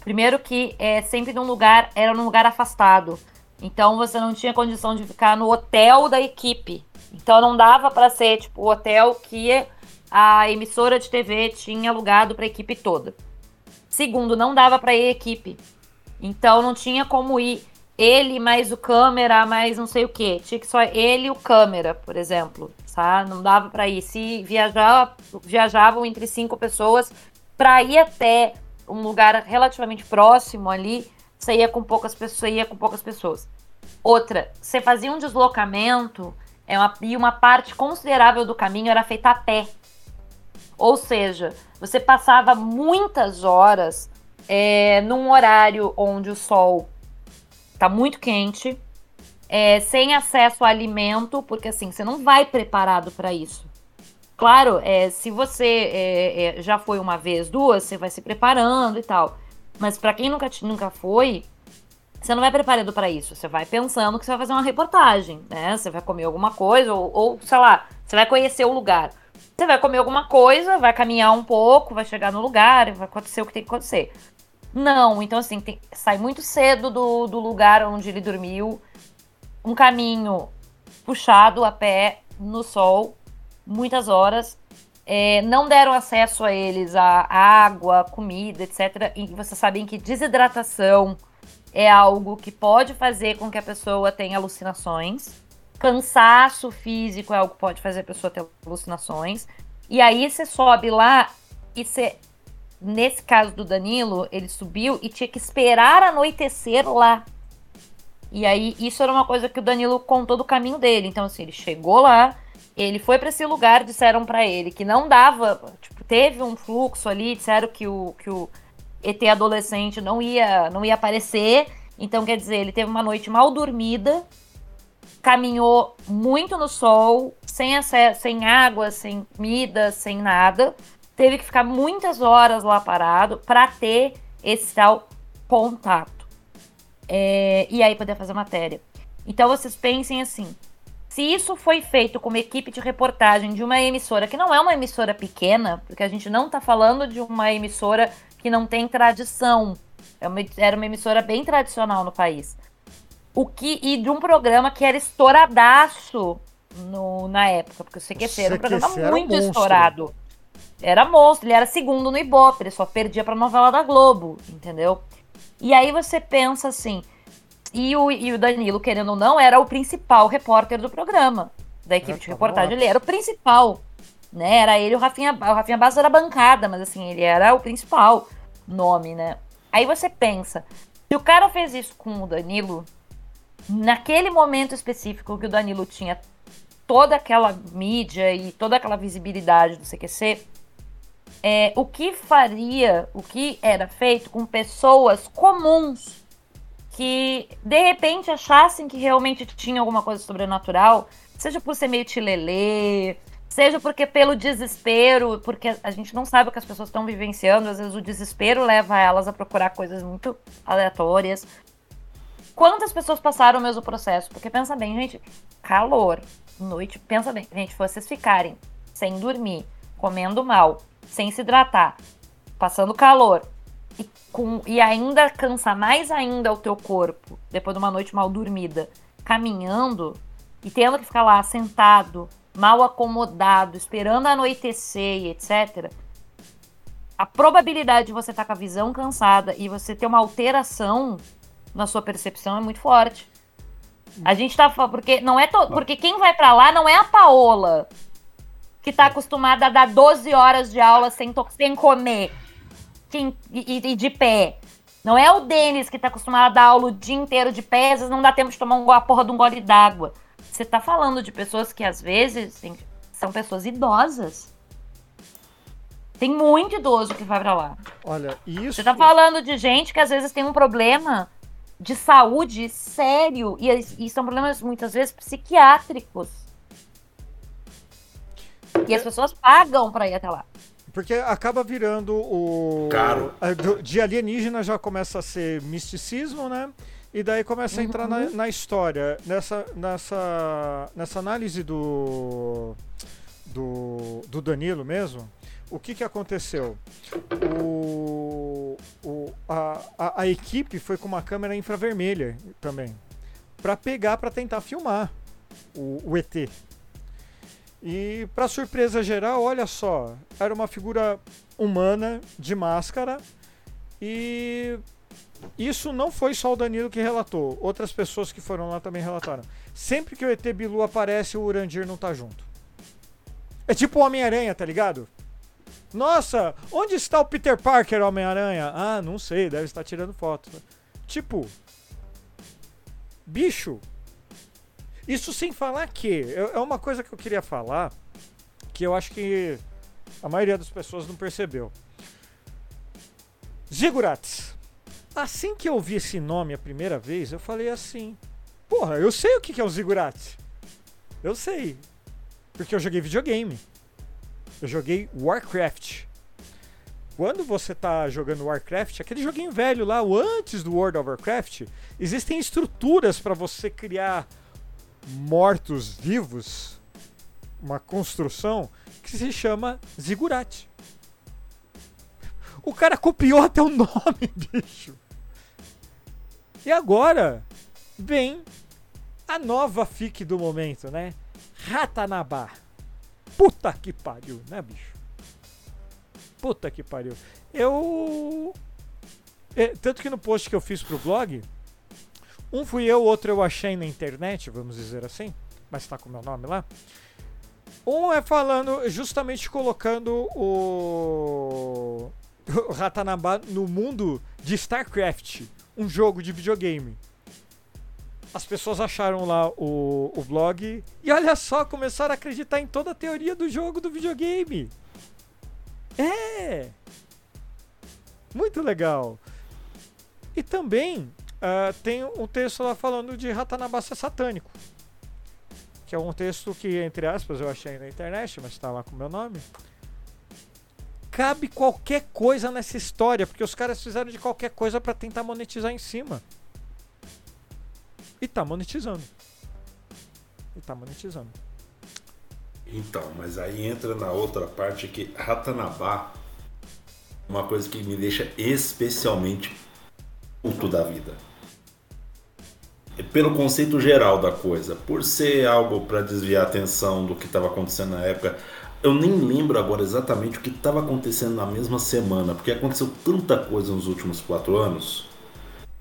Primeiro que é sempre num lugar, era num lugar afastado. Então você não tinha condição de ficar no hotel da equipe. Então não dava para ser tipo o hotel que a emissora de TV tinha alugado para a equipe toda. Segundo, não dava para ir equipe. Então não tinha como ir ele mais o câmera, mais não sei o que. Tinha que só ele e o câmera, por exemplo, tá? Não dava para ir. Se viajar, viajavam entre cinco pessoas para ir até um lugar relativamente próximo ali, você ia com poucas pessoas, ia com poucas pessoas. Outra, você fazia um deslocamento é uma, e uma parte considerável do caminho era feita a pé. Ou seja, você passava muitas horas é, num horário onde o sol tá muito quente, é, sem acesso a alimento, porque assim, você não vai preparado para isso. Claro, é, se você é, é, já foi uma vez, duas, você vai se preparando e tal. Mas para quem nunca, nunca foi, você não vai preparado para isso. Você vai pensando que você vai fazer uma reportagem, né? Você vai comer alguma coisa, ou, ou sei lá, você vai conhecer o lugar. Você vai comer alguma coisa, vai caminhar um pouco, vai chegar no lugar, vai acontecer o que tem que acontecer. Não, então assim, tem, sai muito cedo do, do lugar onde ele dormiu, um caminho puxado a pé no sol, muitas horas. É, não deram acesso a eles a água, comida, etc. E vocês sabem que desidratação é algo que pode fazer com que a pessoa tenha alucinações. Cansaço físico é algo que pode fazer a pessoa ter alucinações. E aí você sobe lá e você nesse caso do Danilo, ele subiu e tinha que esperar anoitecer lá. E aí, isso era uma coisa que o Danilo contou do caminho dele. Então, assim, ele chegou lá, ele foi para esse lugar, disseram para ele que não dava, tipo, teve um fluxo ali, disseram que o, que o ET adolescente não ia, não ia aparecer. Então, quer dizer, ele teve uma noite mal dormida, caminhou muito no sol, sem acesso, sem água, sem comida, sem nada teve que ficar muitas horas lá parado para ter esse tal contato. É, e aí poder fazer matéria. Então vocês pensem assim: se isso foi feito com uma equipe de reportagem de uma emissora que não é uma emissora pequena, porque a gente não está falando de uma emissora que não tem tradição, é uma, era uma emissora bem tradicional no país. O que e de um programa que era estouradaço no, na época, porque o CQC era um programa muito estourado era monstro, ele era segundo no Ibope, ele só perdia pra novela da Globo, entendeu? E aí você pensa assim, e o, e o Danilo, querendo ou não, era o principal repórter do programa, da equipe é, de reportagem, ele era o principal, né? Era ele o Rafinha, o Rafinha Bastos era bancada, mas assim, ele era o principal nome, né? Aí você pensa, se o cara fez isso com o Danilo, naquele momento específico que o Danilo tinha toda aquela mídia e toda aquela visibilidade do CQC, é, o que faria, o que era feito com pessoas comuns que de repente achassem que realmente tinha alguma coisa sobrenatural, seja por ser meio tilelê, seja porque pelo desespero, porque a gente não sabe o que as pessoas estão vivenciando, às vezes o desespero leva elas a procurar coisas muito aleatórias. Quantas pessoas passaram o mesmo processo? Porque pensa bem, gente, calor, noite, pensa bem, gente, vocês ficarem sem dormir, comendo mal, sem se hidratar, passando calor e, com, e ainda cansa mais ainda o teu corpo depois de uma noite mal dormida, caminhando e tendo que ficar lá sentado, mal acomodado, esperando anoitecer e etc. A probabilidade de você estar tá com a visão cansada e você ter uma alteração na sua percepção é muito forte. A gente tá porque não é to, porque quem vai para lá não é a Paola que está acostumada a dar 12 horas de aula sem, sem comer e, e, e, de pé. Não é o Denis que está acostumado a dar aula o dia inteiro de pé, às vezes não dá tempo de tomar um, a porra de um gole d'água. Você está falando de pessoas que às vezes são pessoas idosas. Tem muito idoso que vai para lá.
Olha, isso.
Você tá falando de gente que às vezes tem um problema de saúde sério. E, e são problemas, muitas vezes, psiquiátricos. E as pessoas pagam pra ir até lá.
Porque acaba virando o.
Caro.
De alienígena já começa a ser misticismo, né? E daí começa a entrar na,
Uhum.
na história. Nessa, nessa, nessa análise do, do, do Danilo mesmo, o que, que aconteceu? O, o, a, a, a equipe foi com uma câmera infravermelha também. Pra pegar, pra tentar filmar o, o ET. E para surpresa geral, olha só, era uma figura humana de máscara e isso não foi só o Danilo que relatou, outras pessoas que foram lá também relataram. Sempre que o ET Bilu aparece, o Urandir não tá junto. É tipo o Homem-Aranha, tá ligado? Nossa, onde está o Peter Parker, Homem-Aranha? Ah, não sei, deve estar tirando foto. Tipo, bicho, isso sem falar que é é uma coisa que eu queria falar que eu acho que a maioria das pessoas não percebeu. Zigurats. Assim que eu vi esse nome a primeira vez, eu falei assim: Porra, eu sei o que é o Zigurats. Eu sei. Porque eu joguei videogame. Eu joguei Warcraft. Quando você tá jogando Warcraft, aquele joguinho velho lá, o antes do World of Warcraft, existem estruturas para você criar mortos-vivos, uma construção que se chama Zigurat. O cara copiou até o nome, bicho. E agora vem a nova fic do momento, né? Ratanabá. Puta que pariu, né, bicho? Puta que pariu. Eu. é, tanto que no post que eu fiz pro blog, um fui eu, outro eu achei na internet, vamos dizer assim, mas tá com o meu nome lá. Um é falando, justamente colocando o, o Ratanabá no mundo de StarCraft, um jogo de videogame. As pessoas acharam lá o, o blog e olha só, começaram a acreditar em toda a teoria do jogo do videogame. É! Muito legal. E também ah, tem um texto lá falando de Ratanabá ser satânico. Que é um texto que, entre aspas, eu achei na internet, mas está lá com o meu nome. Cabe qualquer coisa nessa história, porque os caras fizeram de qualquer coisa para tentar monetizar em cima. E tá monetizando. E tá monetizando.
Então, mas aí entra na outra parte que Ratanabá uma coisa que me deixa especialmente puto da vida. É Pelo conceito geral da coisa, por ser algo para desviar a atenção do que estava acontecendo na época, eu nem lembro agora exatamente o que estava acontecendo na mesma semana, porque aconteceu tanta coisa nos últimos quatro anos.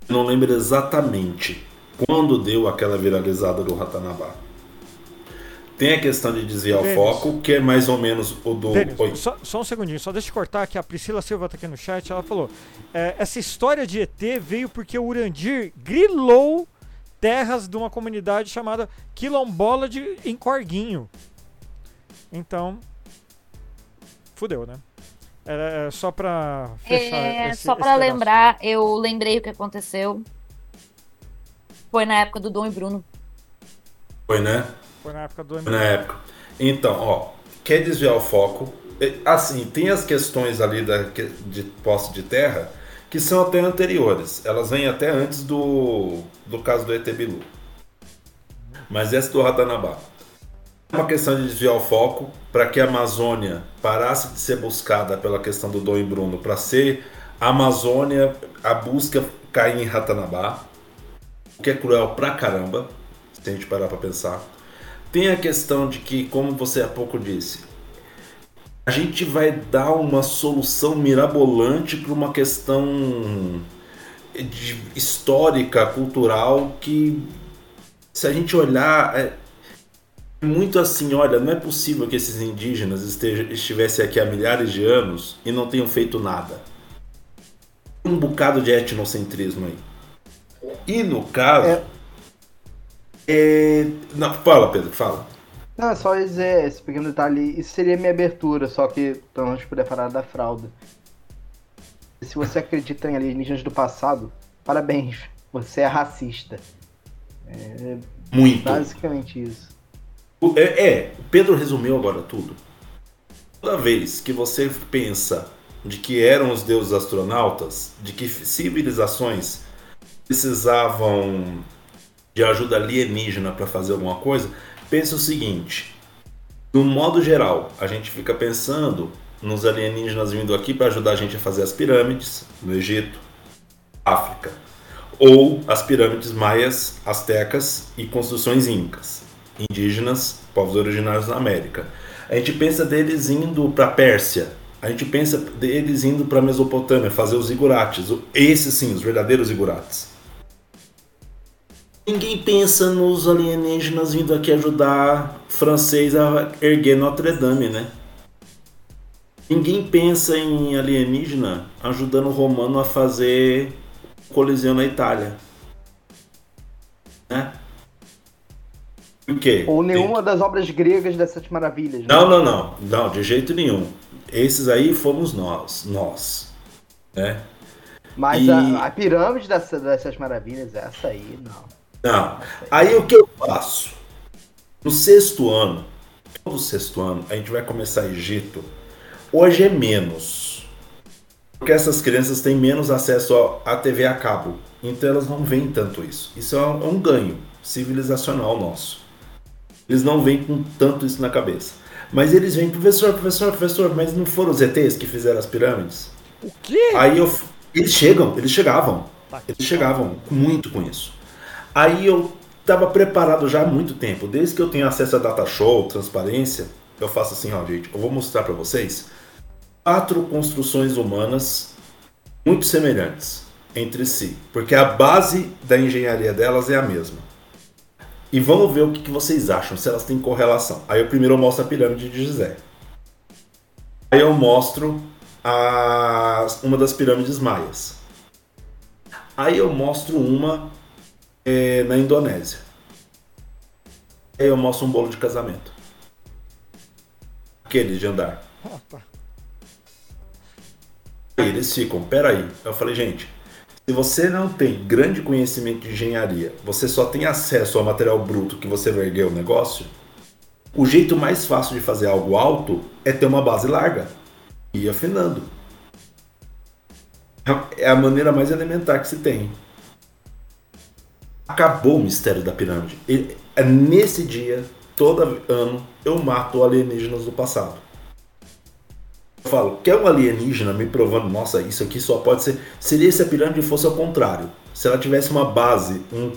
Não lembro exatamente quando deu aquela viralizada do Ratanabá. Tem a questão de desviar
Denis.
o foco, que é mais ou menos o do.
Denis, só, só um segundinho, só deixa eu cortar que a Priscila Silva tá aqui no chat. Ela falou: é, essa história de ET veio porque o Urandir grilou terras de uma comunidade chamada Quilombola de, em Corguinho. Então, fudeu, né? Era é, só pra fechar.
É,
esse-
só
pedaço.
lembrar, eu lembrei o que aconteceu. Foi na época do Dom e Bruno.
Foi, né?
Foi na época do
Foi na época. Então, ó, quer desviar o foco. Assim, tem as questões ali da, de posse de terra que são até anteriores. Elas vêm até antes do, do caso do ET Bilu. Mas essa do Ratanabá. É uma questão de desviar o foco para que a Amazônia parasse de ser buscada pela questão do Dom e Bruno para ser a Amazônia, a busca cair em Ratanabá, que é cruel pra caramba, se a gente parar para pensar. Tem a questão de que, como você há pouco disse, a gente vai dar uma solução mirabolante para uma questão de- histórica, cultural, que se a gente olhar, é muito assim, olha, não é possível que esses indígenas estivessem aqui há milhares de anos e não tenham feito nada. Um bocado de etnocentrismo aí. E no caso.
É.
é, Não, fala, Pedro, fala.
Não, é só dizer esse pequeno detalhe. Isso seria minha abertura, só que então a gente poder falar da fralda. Se você acredita em alienígenas do passado, parabéns. você é racista. É
Muito.
basicamente isso.
É, é, Pedro resumiu agora tudo. Toda vez que você pensa de que eram os deuses astronautas, de que civilizações precisavam de ajuda alienígena para fazer alguma coisa, pensa o seguinte: no modo geral, a gente fica pensando nos alienígenas vindo aqui para ajudar a gente a fazer as pirâmides no Egito, África, ou as pirâmides maias, astecas e construções incas indígenas, povos originários da América. A gente pensa deles indo para a Pérsia, a gente pensa deles indo para a Mesopotâmia, fazer os zigurates, o- esses sim, os verdadeiros zigurates. Ninguém pensa nos alienígenas vindo aqui ajudar francês a erguer Notre Dame, né? Ninguém pensa em alienígena ajudando o romano a fazer coliseu na Itália. Né? Por quê?
Ou
Tem-
nenhuma das obras gregas Sete Maravilhas. né?
Não, não, não. Não, de jeito nenhum. Esses aí fomos nós. Nós. Né?
Mas
E-
a, a pirâmide Sete Maravilhas, essa aí, não.
Não. Aí o que eu faço? No sexto ano, todo sexto ano, a gente vai começar Egito. Hoje é menos. Porque essas crianças têm menos acesso à TV a cabo. Então elas não veem tanto isso. Isso é um, é um ganho civilizacional nosso. Eles não vêm com tanto isso na cabeça. Mas eles vêm, professor, professor, professor, mas não foram os ETs que fizeram as pirâmides?
O quê?
Aí eu. Eles chegam, eles chegavam.
Tá
Eles chegavam muito com isso. Aí eu estava preparado já há muito tempo. Desde que eu tenho acesso a data show, transparência, eu faço assim, ó, gente, eu vou mostrar para vocês quatro construções humanas muito semelhantes entre si, porque a base da engenharia delas é a mesma. E vamos ver o que, vocês acham, se elas têm correlação. Aí eu primeiro mostro a pirâmide de Gizé. Aí eu mostro as- uma das pirâmides maias. Aí eu mostro uma é, na Indonésia. Aí eu mostro um bolo de casamento. Aquele de andar.
Tá.
Aí eles ficam, peraí. Eu falei, gente, se você não tem grande conhecimento de engenharia, você só tem acesso ao material bruto que você vai erguer o negócio, o jeito mais fácil de fazer algo alto é ter uma base larga e ir afinando. É a maneira mais elementar que se tem. Acabou o mistério da pirâmide. E, é nesse dia, todo ano, eu mato alienígenas do passado. Eu falo, quer um alienígena me provando, nossa, isso aqui só pode ser. Seria se a pirâmide fosse ao contrário. Se ela tivesse uma base, um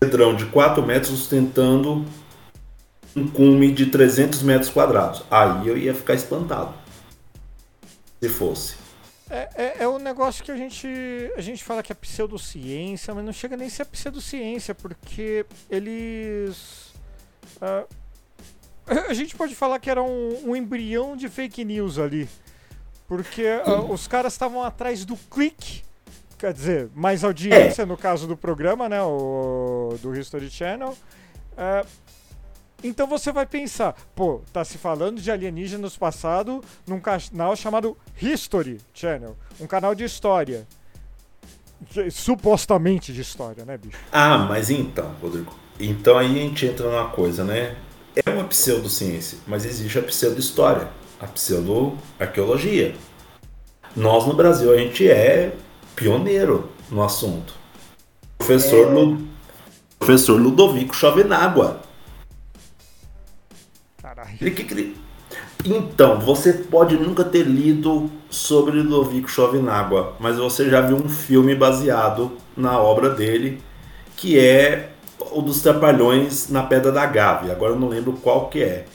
pedrão de 4 metros sustentando um cume de 300 metros quadrados. Aí eu ia ficar espantado. Se fosse.
É, é, é um negócio que a gente, a gente fala que é pseudociência, mas não chega nem a ser pseudociência, porque eles. ah, a gente pode falar que era um, um embrião de fake news ali. Porque ah, os caras estavam atrás do clique, quer dizer, mais audiência no caso do programa, né? O, do History Channel. Ah, então você vai pensar, pô, tá se falando de alienígenas passado num canal chamado History Channel, um canal de história. Que- Supostamente de história, né, bicho?
Ah, mas então, Rodrigo. Então aí a gente entra numa coisa, né? É uma pseudociência, mas existe a pseudo-história, a pseudo-arqueologia. Nós no Brasil a gente é pioneiro no assunto. Professor, Lu- Professor Ludovico Chovenágua. Então, você pode nunca ter lido sobre Ludovico Chovenágua, mas você já viu um filme baseado na obra dele, que é o dos Trapalhões na Pedra da Gávea. Agora eu não lembro qual que é.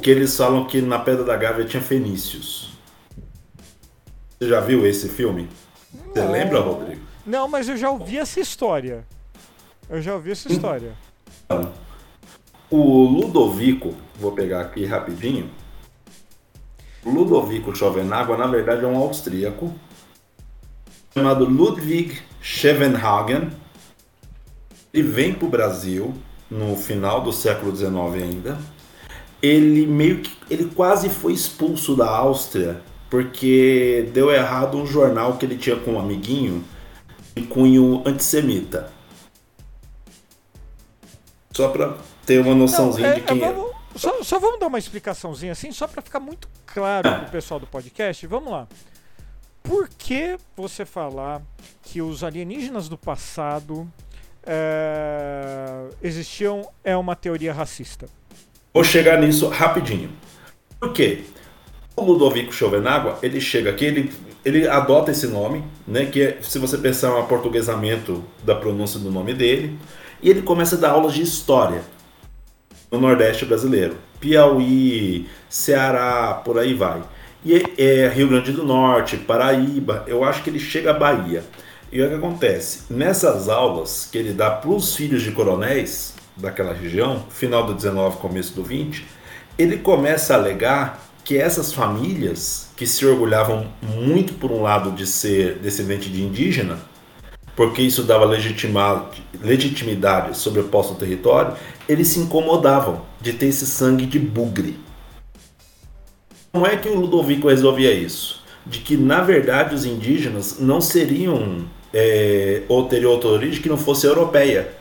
Que eles falam que na Pedra da Gávea tinha fenícios. Você já viu esse filme? Você
Não.
lembra, Rodrigo?
Não, mas eu já ouvi essa história. Eu já ouvi essa história.
O Ludovico, vou pegar aqui rapidinho. Ludovico Schovenagua, na verdade, é um austríaco chamado Ludwig Schevenhagen. Ele vem para o Brasil no final do século XIX ainda. Ele meio que ele quase foi expulso da Áustria porque deu errado um jornal que ele tinha com um amiguinho de cunho antissemita. Só para ter uma noçãozinha
Não,
de
é,
quem
é,
é.
vamos- só, só vamos dar uma explicaçãozinha assim, só para ficar muito claro pro pessoal do podcast. Vamos lá. Por que você falar que os alienígenas do passado é, existiam é uma teoria racista?
Vou chegar nisso rapidinho. Por quê? O Ludovico Chovenágua, ele chega aqui, ele, ele adota esse nome, né? Que é, se você pensar, é um aportuguesamento da pronúncia do nome dele. E ele começa a dar aulas de história no Nordeste brasileiro. Piauí, Ceará, por aí vai. E é, Rio Grande do Norte, Paraíba, eu acho que ele chega à Bahia. E o que acontece? Nessas aulas que ele dá para os filhos de coronéis daquela região, final do 19, começo do 20, ele começa a alegar que essas famílias que se orgulhavam muito por um lado de ser descendente de indígena, porque isso dava legitimidade sobre o posto território, eles se incomodavam de ter esse sangue de bugre. Como é que o Ludovico resolvia isso? De que, na verdade, os indígenas não seriam é, ou teriam outra origem que não fosse europeia.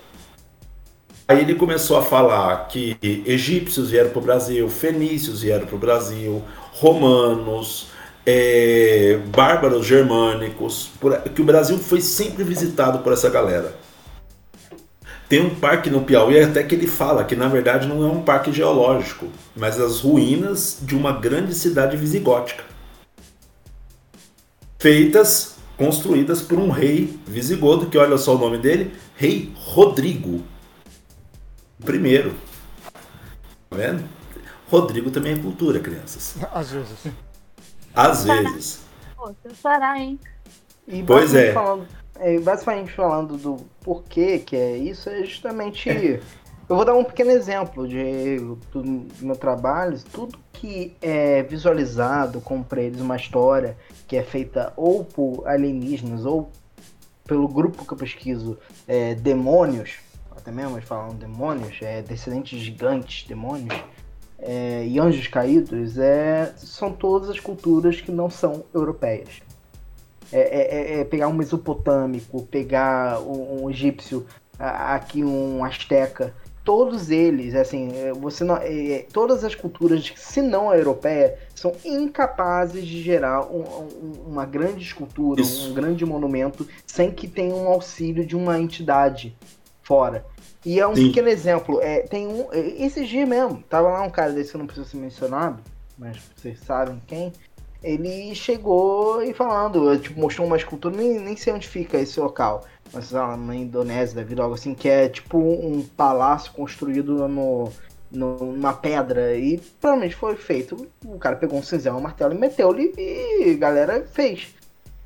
Aí ele começou a falar que egípcios vieram para o Brasil, fenícios vieram para o Brasil, romanos, é, bárbaros germânicos, por- que o Brasil foi sempre visitado por essa galera. Tem um parque no Piauí até que ele fala que na verdade não é um parque geológico, mas as ruínas de uma grande cidade visigótica. Feitas, construídas por um rei visigodo, que olha só o nome dele, Rei Rodrigo. Primeiro. Tá vendo? Rodrigo também é cultura, crianças.
Às vezes.
Às vezes.
Pô, se eu chorar, hein?
E
Pois é.
Falando, é, basicamente falando do porquê que é isso, é justamente. Eu vou dar um pequeno exemplo de, do, do meu trabalho. Tudo que é visualizado como para eles uma história que é feita ou por alienígenas ou pelo grupo que eu pesquiso, é, demônios, até mesmo eles falam demônios, é, descendentes gigantes, demônios, é, e anjos caídos, é, são todas as culturas que não são europeias. É, é- é- é pegar um mesopotâmico, pegar um, um egípcio, aqui um asteca, todos eles, assim, é, você não, é, todas as culturas, se não a europeia, são incapazes de gerar um- um- uma grande escultura,
Isso.
um grande monumento, sem que tenha um auxílio de uma entidade fora. E é um
Sim.
pequeno exemplo. É, tem um. é, Esses dias mesmo, tava lá um cara desse que não preciso ser mencionado, mas vocês sabem quem. Ele chegou e falando, tipo, mostrou uma escultura, nem, nem sei onde fica esse local. Mas lá, na Indonésia, da vida, algo assim, que é tipo um palácio construído no, numa pedra. E provavelmente foi feito. O cara pegou um cinzel, um martelo e meteu-lhe e a galera fez.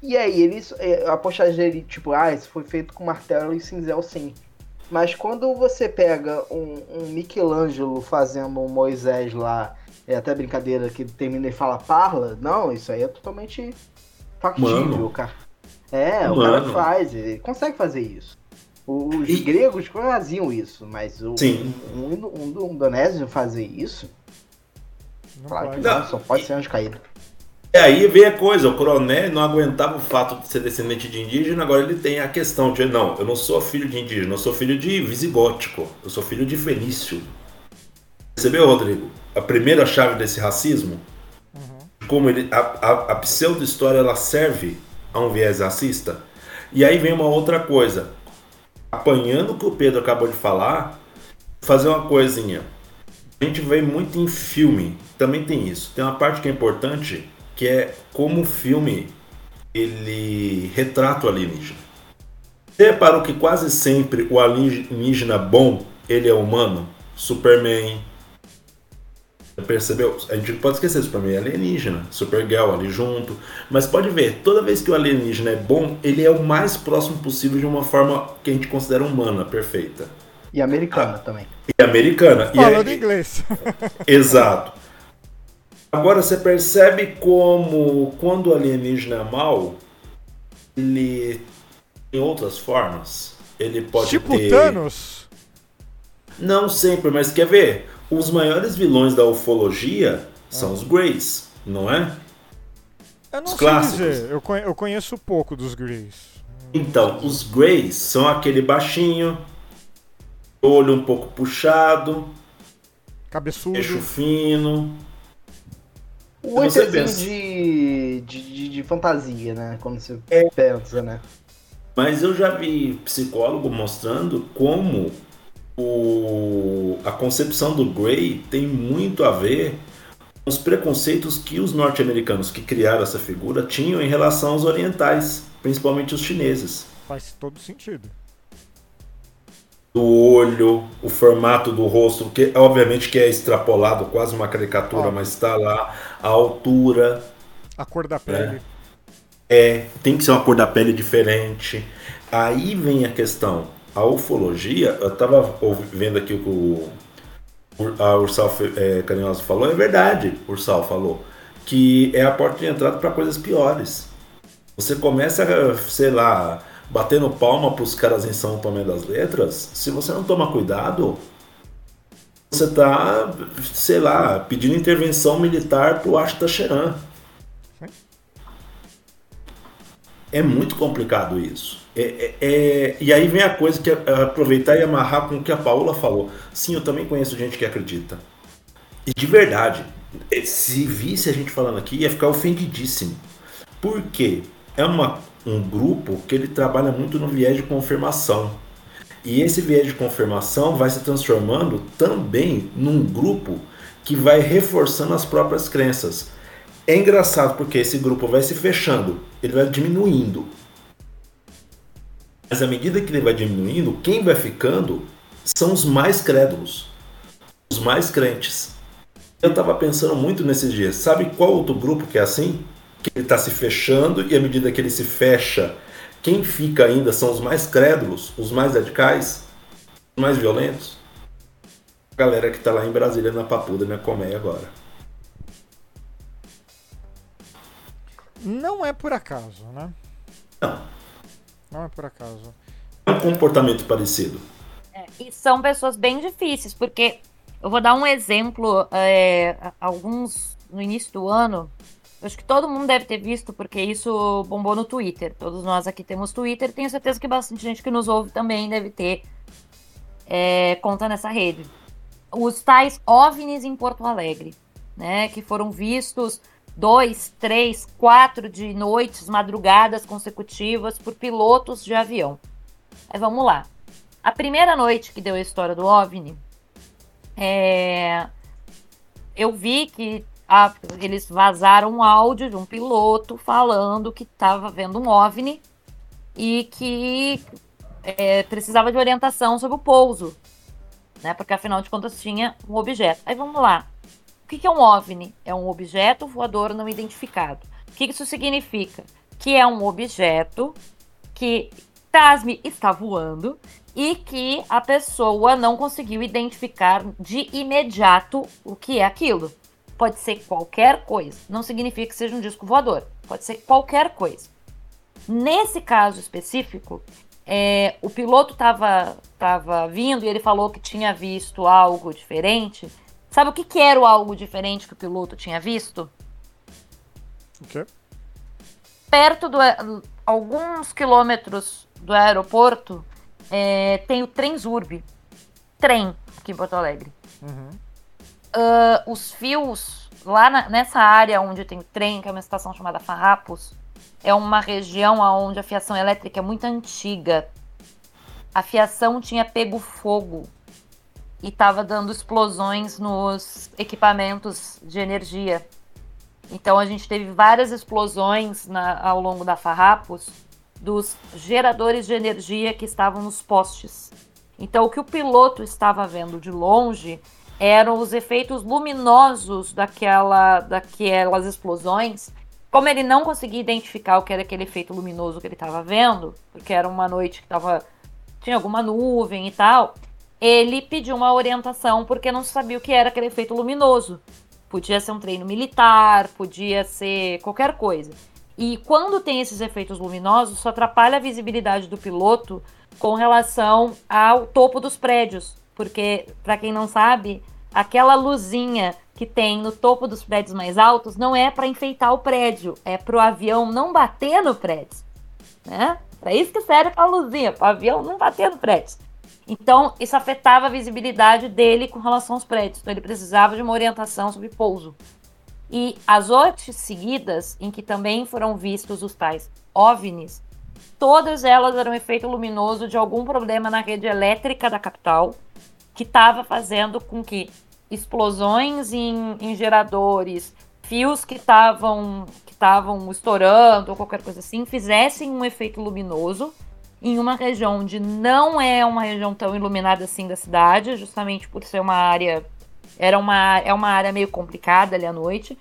E aí eles. é, A postagem dele, tipo, ah, isso foi feito com martelo e cinzel sim. Mas quando você pega um, um Michelangelo fazendo um Moisés lá, é até brincadeira que termina e fala parla, não, isso aí é totalmente factível, cara. É, o
Mano.
cara faz, ele consegue fazer isso. Os
E-
gregos faziam isso, mas o,
Sim.
um, um, um indonésio fazer isso,
Não
claro que
pode.
não,
Não,
só pode ser anjo caído.
E aí vem a coisa, o coronel não aguentava o fato de ser descendente de indígena, agora ele tem a questão de, não, eu não sou filho de indígena, eu sou filho de visigótico, eu sou filho de fenício. Percebeu, Rodrigo? A primeira chave desse racismo, como ele, a, a, a pseudo-história ela serve a um viés racista. E aí vem uma outra coisa, apanhando o que o Pedro acabou de falar, fazer uma coisinha. A gente vê muito em filme, também tem isso. Tem uma parte que é importante, que é como o filme ele retrata o alienígena. Você reparou que quase sempre o alienígena bom, ele é humano? Superman. Percebeu? A gente pode esquecer, Superman é alienígena, Supergirl ali junto. Mas pode ver, toda vez que o alienígena é bom, ele é o mais próximo possível de uma forma que a gente considera humana, perfeita.
E americano também.
E americana. E
Falando
é-
inglês.
Exato. Agora você percebe como quando o alienígena é mau, ele tem outras formas. Ele pode
tipo
ter.
Thanos.
Não sempre, mas quer ver? Os maiores vilões da ufologia são os Greys, não é?
Eu não
Os
sei
clássicos.
dizer. Eu, eu conheço pouco dos Greys.
Então, os Greys são aquele baixinho, olho um pouco puxado,
Cabeçudo.
queixo fino.
O é de, de, de, de fantasia, né? Quando você
É.
pensa, né?
Mas eu já vi psicólogo mostrando como o, a concepção do Grey tem muito a ver com os preconceitos que os norte-americanos que criaram essa figura tinham em relação aos orientais, principalmente os chineses.
Faz todo sentido.
Do olho, o formato do rosto, que obviamente que é extrapolado, quase uma caricatura,
Ó.
mas está lá, a altura,
A cor da pele.
É, tem que ser uma cor da pele diferente. Aí vem a questão. A ufologia, eu tava ouvi- vendo aqui o que o a Ursal é, Carinhosa falou, é verdade, Ursal falou, que é a porta de entrada para coisas piores. Você começa, a, sei lá, batendo palma para os caras em São Tomé das Letras, se você não tomar cuidado, você tá, sei lá, pedindo intervenção militar pro Ashta Sheran. É muito complicado isso. É, é- é- e aí vem a coisa que é é aproveitar e amarrar com o que a Paula falou. Sim, eu também conheço gente que acredita. E de verdade, se visse a gente falando aqui, ia ficar ofendidíssimo. Por quê? É uma, um grupo que ele trabalha muito no viés de confirmação. E esse viés de confirmação vai se transformando também num grupo que vai reforçando as próprias crenças. É engraçado porque esse grupo vai se fechando, ele vai diminuindo. Mas à medida que ele vai diminuindo, quem vai ficando são os mais crédulos, os mais crentes. Eu estava pensando muito nesses dias. Sabe qual outro grupo que é assim? Que ele está se fechando e à medida que ele se fecha, quem fica ainda são os mais crédulos, os mais radicais, os mais violentos. A galera que está lá em Brasília na Papuda, na Colmeia agora.
Não é por acaso, né?
Não,
Não é por acaso.
é um comportamento parecido.
E são pessoas bem difíceis, porque eu vou dar um exemplo. é, a- alguns no início do ano, acho que todo mundo deve ter visto, porque isso bombou no Twitter. Todos nós aqui temos Twitter, tenho certeza que bastante gente que nos ouve também deve ter é, conta nessa rede. Os tais OVNIs em Porto Alegre, né? Que foram vistos dois, três, quatro de noites, madrugadas consecutivas por pilotos de avião. Aí vamos lá. A primeira noite que deu a história do OVNI, é, eu vi que a- eles vazaram um áudio de um piloto falando que estava vendo um OVNI e que é, precisava de orientação sobre o pouso, né? Porque afinal de contas tinha um objeto. Aí vamos lá. O que que é um OVNI? É um objeto voador não identificado. O que que isso significa? Que é um objeto que Tasme está voando e que a pessoa não conseguiu identificar de imediato o que é aquilo. Pode ser qualquer coisa, não significa que seja um disco voador, pode ser qualquer coisa. Nesse caso específico, é, o piloto estava tava vindo e ele falou que tinha visto algo diferente. Sabe o que, que era o algo diferente que o piloto tinha visto?
O quê?
perto do alguns quilômetros do aeroporto é, tem o Trenzurb. Trem aqui em Porto Alegre.
Uhum.
Ah, os fios lá na- nessa área onde tem o trem, que é uma estação chamada Farrapos, é uma região onde a fiação elétrica é muito antiga. A fiação tinha pego fogo e estava dando explosões nos equipamentos de energia. Então a gente teve várias explosões na- ao longo da Farrapos dos geradores de energia que estavam nos postes. Então o que o piloto estava vendo de longe eram os efeitos luminosos daquela, daquelas explosões. Como ele não conseguia identificar o que era aquele efeito luminoso que ele estava vendo, porque era uma noite que tava, tinha alguma nuvem e tal, ele pediu uma orientação porque não sabia o que era aquele efeito luminoso. Podia ser um treino militar, podia ser qualquer coisa. E quando tem esses efeitos luminosos, isso atrapalha a visibilidade do piloto com relação ao topo dos prédios. Porque, para quem não sabe, aquela luzinha que tem no topo dos prédios mais altos não é para enfeitar o prédio, é para o avião não bater no prédio. Né? Pra isso que serve aquela luzinha, para o avião não bater no prédio. Então, isso afetava a visibilidade dele com relação aos prédios. Então, ele precisava de uma orientação sobre pouso. E as outras seguidas, em que também foram vistos os tais OVNIs, todas elas eram efeito luminoso de algum problema na rede elétrica da capital, que estava fazendo com que explosões em, em geradores, fios que estavam que estavam estourando ou qualquer coisa assim, fizessem um efeito luminoso em uma região onde não é uma região tão iluminada assim da cidade, justamente por ser uma área era uma, é uma área meio complicada ali à noite.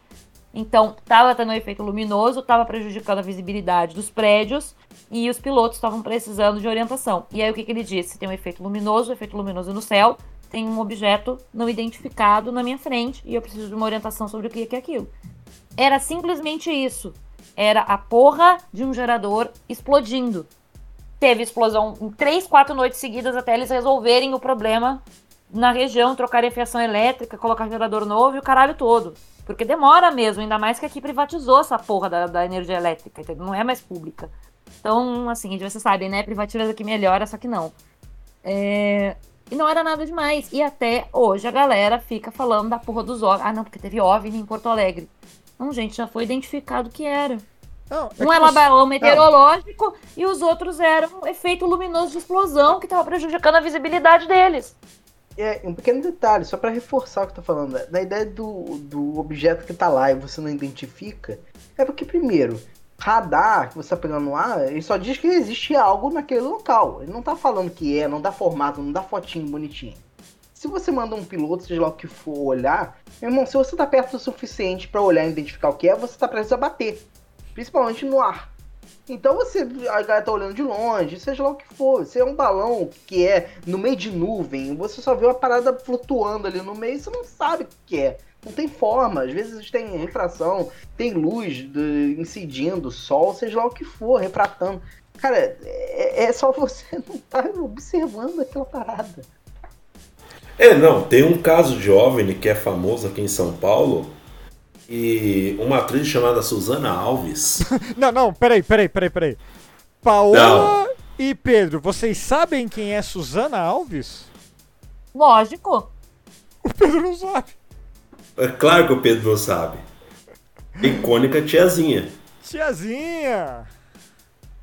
Então, estava tendo um efeito luminoso, estava prejudicando a visibilidade dos prédios e os pilotos estavam precisando de orientação. E aí, o que, que ele disse? Tem um efeito luminoso, efeito luminoso no céu, tem um objeto não identificado na minha frente e eu preciso de uma orientação sobre o que é aquilo. Era simplesmente isso. Era a porra de um gerador explodindo. Teve explosão em três, quatro noites seguidas até eles resolverem o problema na região, trocarem a fiação elétrica, colocar gerador novo e o caralho todo. Porque demora mesmo, ainda mais que aqui privatizou essa porra da, da energia elétrica, não é mais pública. Então, assim, vocês sabem, né? Privatiza aqui melhora, só que não. É... E não era nada demais. E até hoje a galera fica falando da porra dos OVNI. Ah, não, porque teve OVNI em Porto Alegre. Não, gente, já foi identificado que era.
Não, é
Um
que
é
você-
balão meteorológico e os outros eram efeito luminoso de explosão que estava prejudicando a visibilidade deles.
É, um pequeno detalhe, só pra reforçar o que eu tô falando. né? Na ideia do, do objeto que tá lá e você não identifica, é porque, primeiro, radar que você tá pegando no ar, ele só diz que existe algo naquele local. Ele não tá falando que é, não dá formato, não dá fotinho bonitinho. Se você manda um piloto, seja lá o que for, olhar, meu irmão, se você tá perto o suficiente pra olhar e identificar o que é, você tá prestes a bater. Principalmente no ar. Então você, a galera tá olhando de longe, seja lá o que for. Se é um balão que é no meio de nuvem, você só vê uma parada flutuando ali no meio, você não sabe o que é. Não tem forma, às vezes tem refração, tem luz de- incidindo, sol, seja lá o que for, refratando. Cara, é, é só você não estar observando aquela parada.
É, não, tem um caso de OVNI que é famoso aqui em São Paulo. E uma atriz chamada Suzana Alves.
Não, não, peraí, peraí, peraí, peraí. Paola e Pedro, vocês sabem quem é Suzana Alves?
Lógico.
O Pedro não sabe.
É claro que o Pedro não sabe. Icônica tiazinha.
Tiazinha.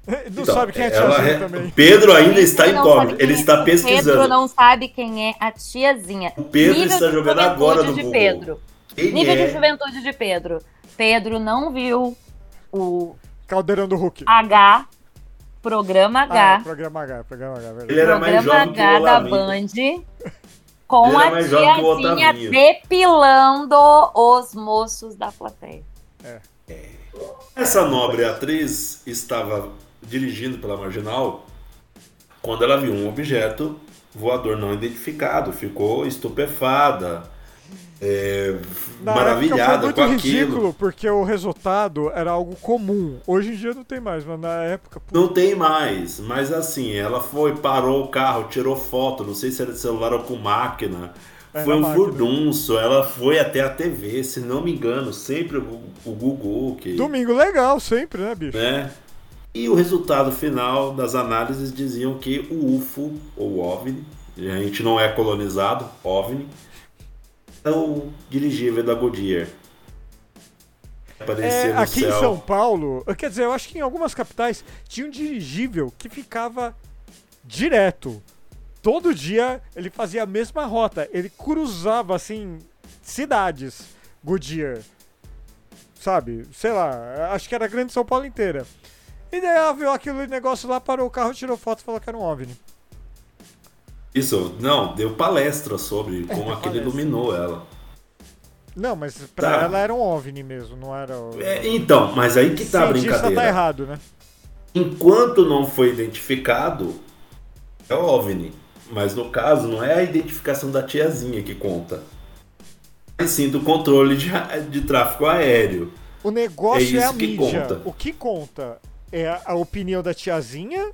Não
Então,
sabe quem é
ela
tiazinha
re-
também.
Pedro ainda está incógnito. Ele
quem
está
é- Pedro
pesquisando.
não sabe quem é a tiazinha.
O Pedro
Nível
está
de
jogando agora no
juventude de
Google.
Pedro.
Quem
Nível
é?
de juventude de Pedro. Pedro não viu o
Caldeirão do Hulk.
H, programa
Ah, é,
H,
programa H, programa H, verdade.
Ele era mais
programa
jovem que o
H da. Band, com a tiazinha depilando os moços da plateia.
Essa nobre atriz estava dirigindo pela marginal quando ela viu um objeto voador não identificado. Ficou estupefada, é,
Na
maravilhada
época foi
com
muito
aquilo.
ridículo, porque o resultado era algo comum. Hoje em dia não tem mais, mas na época... pô,
Não tem mais, mas assim, ela foi, parou o carro, tirou foto, não sei se era de celular ou com máquina.
É,
foi um
máquina.
furdunço, ela foi até a TV, se não me engano, sempre o, o Google, que,
Domingo legal, sempre, né, bicho?
né? E o resultado final das análises diziam que o UFO, ou OVNI, a gente não é colonizado, OVNI, é o dirigível da Goodyear.
É,
no
aqui em
céu.
São Paulo, quer dizer, eu acho que em algumas capitais tinha um dirigível que ficava direto. Todo dia ele fazia a mesma rota. Ele cruzava, assim, cidades. Goodyear. Sabe? Sei lá, acho que era a grande São Paulo inteira. E daí ela viu aquele negócio lá, parou o carro, tirou foto e falou que era um OVNI.
Isso, não, deu palestra sobre como aquilo
palestra.
iluminou ela.
Não, mas pra
Tá.
ela era um OVNI mesmo, não era o...
É, então, mas aí que tá a
Cientista
brincadeira.
tá errado, né?
Enquanto não foi identificado, é OVNI. Mas no caso, não é a identificação da tiazinha que conta. Mas sim do controle de, de tráfego aéreo.
O negócio
É
é, a
isso que
mídia.
conta.
O que conta é a opinião da tiazinha,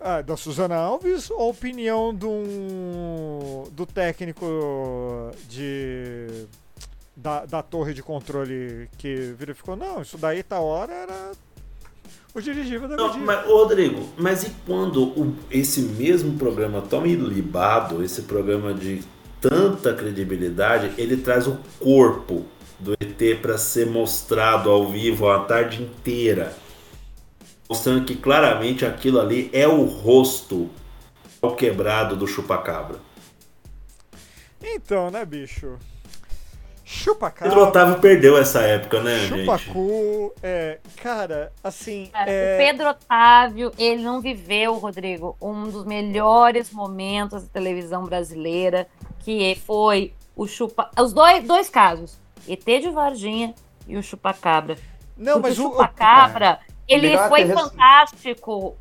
ah, da Suzana Alves, ou opinião do, do técnico de da, da torre de controle que verificou, não, isso daí tá hora era o dirigível da
Não, mas, Rodrigo, mas e quando o- esse mesmo programa tão ilibado, esse programa de tanta credibilidade, ele traz o corpo do ET para ser mostrado ao vivo a tarde inteira? Mostrando que claramente aquilo ali é o rosto ao quebrado do chupacabra.
Então, né, bicho? Chupa
Pedro Otávio perdeu essa época, né, gente?
Chupacu, é, cara, assim,
Cara,
é,
O Pedro Otávio, ele não viveu, Rodrigo, um dos melhores momentos da televisão brasileira, que foi o chupa. Os dois, dois casos, ET de Varginha e o Chupacabra.
não,
Porque
mas
o
o,
Chupacabra, ele foi fantástico,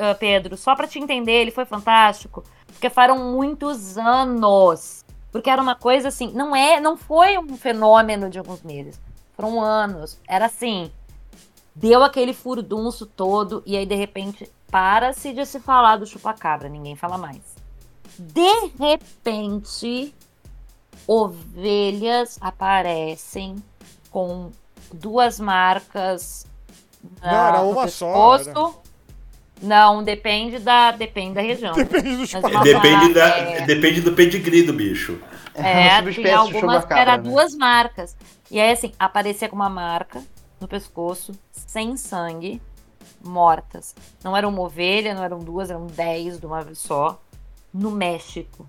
ah, Pedro, só pra te entender, ele foi fantástico, porque foram muitos anos. Porque era uma coisa assim, não é, não foi um fenômeno de alguns meses. Foram anos. Era assim, deu aquele furdunço todo e aí de repente para-se de se falar do chupacabra, ninguém fala mais. De repente, ovelhas aparecem com duas marcas
Não, era uma só,
pescoço. Não, depende da, depende da região.
depende do
Mas
Depende, da,
É.
depende do pedigree do bicho.
É,
de
algumas que era
né?
duas marcas. E aí, assim, aparecia com uma marca no pescoço, sem sangue, mortas. Não era uma ovelha, não eram duas, eram dez de uma vez só. No México.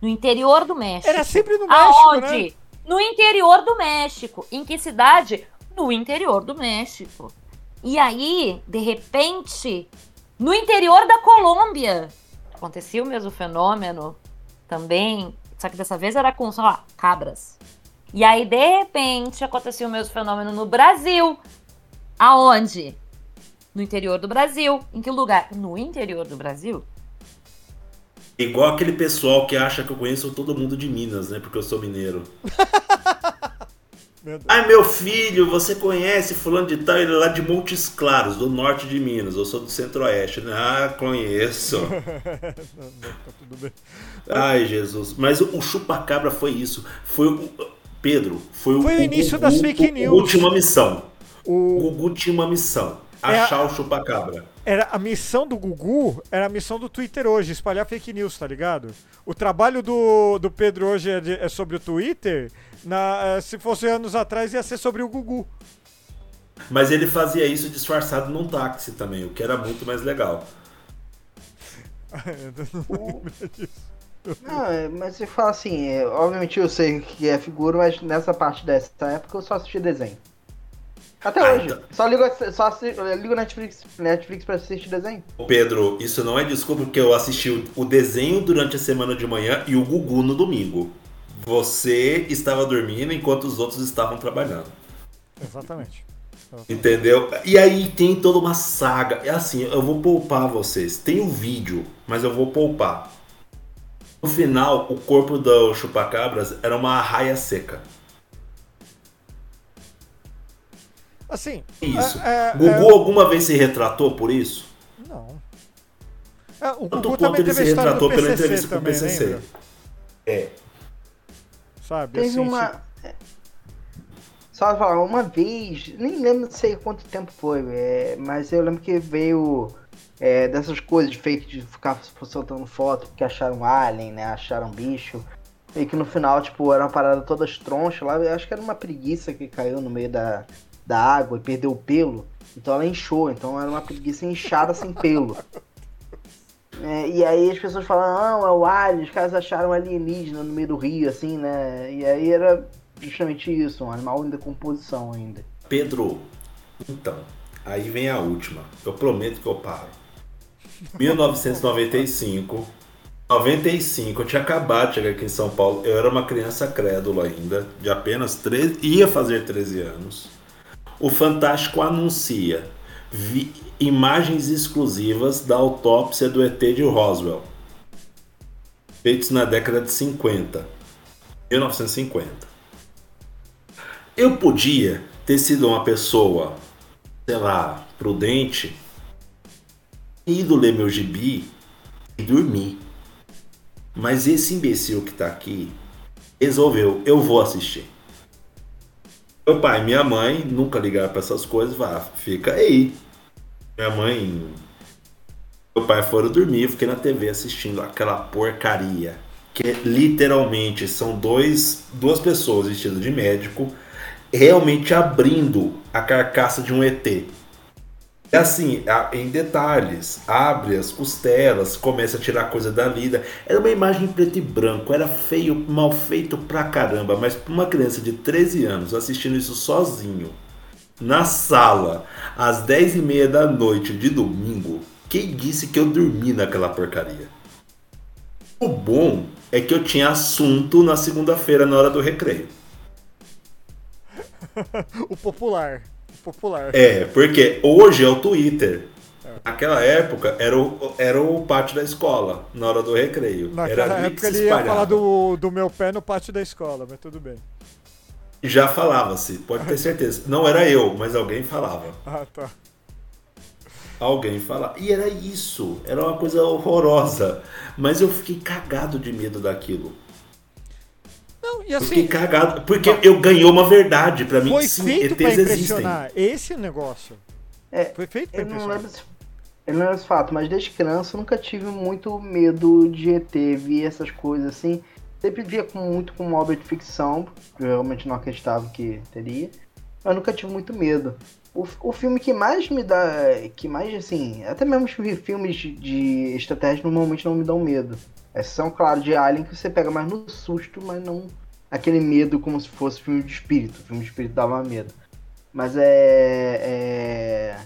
No interior do México.
Era sempre no México,
Aonde?
né?
No interior do México. Em que cidade? No interior do México. E aí, de repente, no interior da Colômbia, acontecia o mesmo fenômeno também, só que dessa vez era com, sei lá, cabras. E aí, de repente, acontecia o mesmo fenômeno no Brasil. Aonde? No interior do Brasil. Em que lugar? No interior do Brasil.
Igual aquele pessoal que acha que eu conheço todo mundo de Minas, né? Porque eu sou mineiro.
Meu.
Ai, meu filho, você conhece fulano de tal? Ele é lá de Montes Claros, do norte de Minas. Eu sou do centro-oeste. Ah, conheço.
Não, não, tá tudo bem.
Ai, Jesus. Mas o, o chupacabra foi isso. Foi o... Pedro, foi o...
Foi o início das fake
O
news.
Uma missão. O
O,
Gugu tinha uma missão.
É a-
Achar o chupacabra.
era a missão do Gugu era a missão do Twitter hoje, espalhar fake news, tá ligado? O trabalho do, do Pedro hoje é, de- é sobre o Twitter. Na, eh, se fosse anos atrás, ia ser sobre o Gugu.
Mas ele fazia isso disfarçado num táxi também, o que era muito mais legal.
Não, é, mas você fala assim, é, obviamente eu sei que é figura, mas nessa parte dessa época eu só assisti desenho. Até
Ah,
hoje.
então.
Só ligo, só ligo Netflix, Netflix pra assistir desenho.
Ô, Pedro, isso não é desculpa porque eu assisti o- o desenho durante a semana de manhã e o Gugu no domingo. Você estava dormindo enquanto os outros estavam trabalhando.
Exatamente.
Entendeu? E aí tem toda uma saga. É assim, eu vou poupar vocês. Tem um vídeo, mas eu vou poupar. No final, o corpo do chupacabras era uma arraia seca.
Assim.
Isso.
é- é-
Gugu alguma vez se retratou por isso?
é- não. É, o
Tanto
Gugu também
ele se retratou pela entrevista com o PCC.
lembra?
É.
Sabe?
Teve
assim,
uma.
tipo,
é, Só falar, uma vez, nem lembro, não sei quanto tempo foi, é, mas eu lembro que veio é, dessas coisas de fake de ficar soltando foto porque acharam alien, né? Acharam bicho. E que no final, tipo, era uma parada toda tronchas lá. Eu acho que era uma preguiça que caiu no meio da, da água e perdeu o pelo. Então ela inchou. Então era uma preguiça inchada sem pelo. É, e aí as pessoas falam, não, é o alien, os caras acharam alienígena no meio do rio, assim, né? E aí era justamente isso, um animal em decomposição ainda.
Pedro, então, aí vem a última. Eu prometo que eu paro. 1995. 95, eu tinha acabado de chegar aqui em São Paulo. Eu era uma criança crédula ainda, de apenas 13, ia fazer 13 anos. O Fantástico anuncia imagens exclusivas da autópsia do ET de Roswell, feitos na década de 50, 1950. Eu podia ter sido uma pessoa, sei lá, prudente, ido ler meu gibi e dormir. Mas esse imbecil que tá aqui resolveu, eu vou assistir. Meu pai e minha mãe nunca ligaram pra essas coisas, vá, fica aí. Minha mãe. Meu pai foram dormir, eu fiquei na TV assistindo aquela porcaria. Que literalmente são dois, duas pessoas vestidas de médico realmente abrindo a carcaça de um ET. É assim, em detalhes, abre as costelas, começa a tirar coisa da lida. Era uma imagem em preto e branco, era feio, mal feito pra caramba, mas pra uma criança de 13 anos assistindo isso sozinho, na sala, às 10 e meia da noite de domingo, quem disse que eu dormi naquela porcaria? O bom é que eu tinha assunto na segunda-feira na hora do recreio.
o popular. Popular.
É, porque hoje é o Twitter. Naquela época era o, era o pátio da escola, na hora do recreio.
Naquela
era
época ele ia falar do, do meu pé no pátio da escola, mas tudo bem.
Já falava-se, pode ter certeza. Não era eu, mas alguém falava.
Ah, tá.
Alguém falava. E era isso, era uma coisa horrorosa. Mas eu fiquei cagado de medo daquilo.
Não, e assim.
Fiquei cagado. Porque não, eu ganhou uma verdade para mim.
Foi sim, feito ETs pra impressionar. Existem. Esse é o negócio.
É, foi feito pra eu impressionar. Não lembro, eu não lembro esse fato, mas desde criança eu nunca tive muito medo de ET, vi essas coisas assim. Sempre via com, muito como obra de ficção, porque eu realmente não acreditava que teria. Mas nunca tive muito medo. O, o filme que mais me dá. Que mais, assim. Até mesmo filmes de, de extraterrestres normalmente não me dão medo. Exceção, claro, de Alien que você pega mais no susto, mas não aquele medo como se fosse filme de espírito. O filme de espírito dava medo. Mas é, é.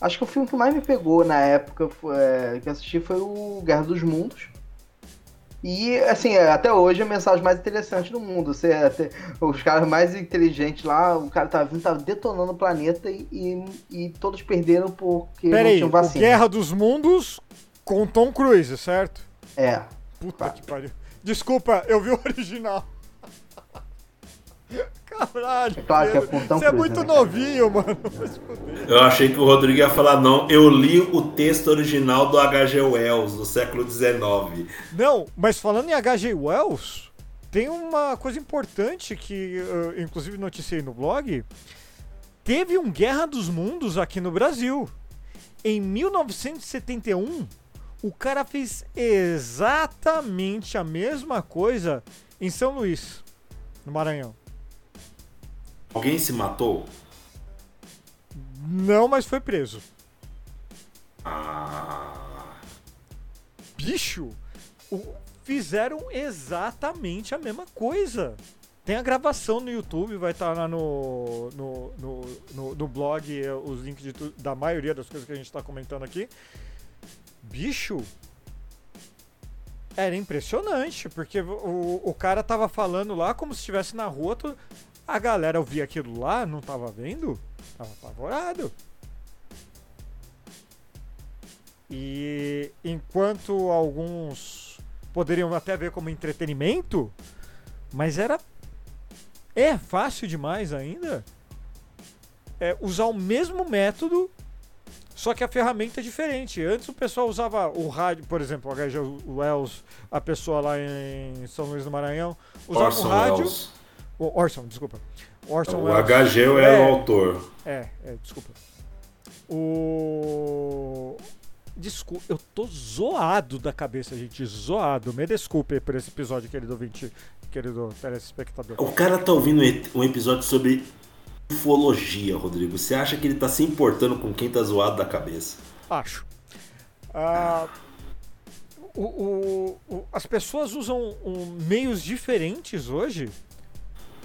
Acho que o filme que mais me pegou na época foi, é, que assisti foi o Guerra dos Mundos. E, assim, até hoje a mensagem mais interessante do mundo. Você, até, os caras mais inteligentes lá, o cara tava vindo, tava detonando o planeta e, e, e todos perderam porque
Pera não tinham vacina. Guerra dos Mundos com Tom Cruise, certo?
É.
Puta que pariu. Desculpa, eu vi o original. Caralho. É claro que é Você é muito né, novinho, mano.
Eu achei que o Rodrigo ia falar, não. Eu li o texto original do H.G. Wells, do século XIX.
Não, mas falando em H.G. Wells, tem uma coisa importante que, eu, inclusive, noticiei no blog. Teve um Guerra dos Mundos aqui no Brasil. Em 1971, o cara fez exatamente a mesma coisa em São Luís, no Maranhão.
Alguém se matou?
Não, mas foi preso.
Ah.
Bicho, fizeram exatamente a mesma coisa. Tem a gravação no YouTube, vai estar lá no, no, no, no, no blog os links de, da maioria das coisas que a gente está comentando aqui. Bicho, era impressionante, porque o, o cara tava falando lá como se estivesse na rua, a galera ouvia aquilo lá, não tava vendo, tava apavorado. E enquanto alguns poderiam até ver como entretenimento, mas era é fácil demais ainda é, usar o mesmo método, só que a ferramenta é diferente. Antes o pessoal usava o rádio, por exemplo, o HG Wells, a pessoa lá em São Luís do Maranhão, usava Orson o rádio. Wells. O Orson, desculpa.
Orson o Welles. HG é, é o autor.
É, é, desculpa. O. Desculpa, eu tô zoado da cabeça, gente. Zoado. Me desculpe por esse episódio, querido ouvinte, querido telespectador.
O cara tá ouvindo um episódio sobre ufologia, Rodrigo. Você acha que ele tá se importando com quem tá zoado da cabeça?
Acho. Ah, o, o, o, as pessoas usam meios diferentes hoje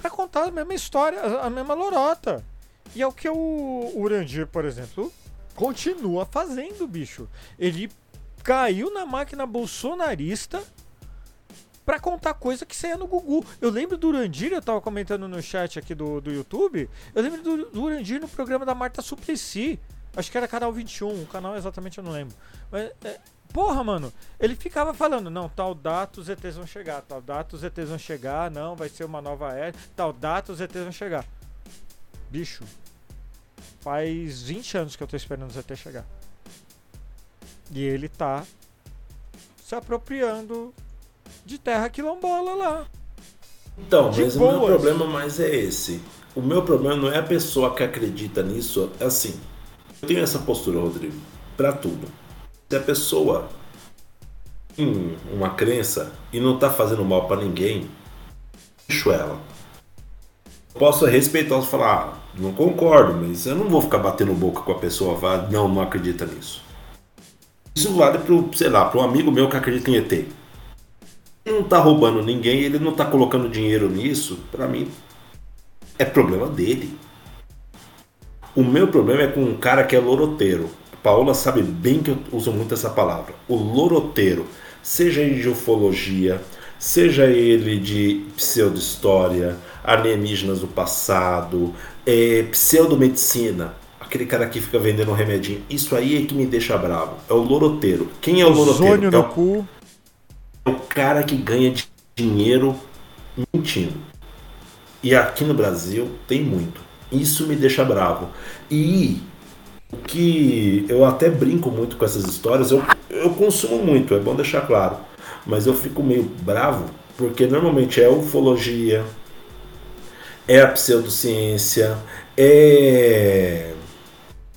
para contar a mesma história, a mesma lorota. E é o que o Urandir, por exemplo, continua fazendo, bicho. Ele caiu na máquina bolsonarista para contar coisa que saia no Gugu. Eu lembro do Urandir, eu tava comentando no chat aqui do, do YouTube, eu lembro do, do Urandir no programa da Marta Suplicy. Acho que era canal 21, o canal exatamente eu não lembro. Mas é, Porra, mano, ele ficava falando, não, tal data os ETs vão chegar, tal data os ETs vão chegar, não, vai ser uma nova era, tal data os ETs vão chegar. Bicho, faz 20 anos que eu tô esperando os ETs chegar. E ele tá se apropriando de terra quilombola lá.
Então, de mas boas. o meu problema mais é esse. O meu problema não é a pessoa que acredita nisso, é assim. Eu tenho essa postura, Rodrigo, para tudo. Se a pessoa tem uma crença e não tá fazendo mal para ninguém, deixo ela. Posso respeitar e falar, ah, não concordo, mas eu não vou ficar batendo boca com a pessoa, não, não acredita nisso. Isso vale pro, sei lá, para um amigo meu que acredita em ET. Ele não tá roubando ninguém, ele não tá colocando dinheiro nisso, para mim é problema dele. O meu problema é com um cara que é loroteiro. A Paola sabe bem que eu uso muito essa palavra. O loroteiro, seja ele de ufologia, seja ele de pseudo-história, alienígenas do passado, é, pseudomedicina, aquele cara que fica vendendo um remedinho. Isso aí é que me deixa bravo. É o loroteiro. Quem é o loroteiro?
Zônio
É
no
o,
cu.
É o cara que ganha di- dinheiro mentindo. E aqui no Brasil tem muito. Isso me deixa bravo. E o que eu até brinco muito com essas histórias, eu, eu consumo muito, é bom deixar claro. Mas eu fico meio bravo, porque normalmente é ufologia, é a pseudociência, é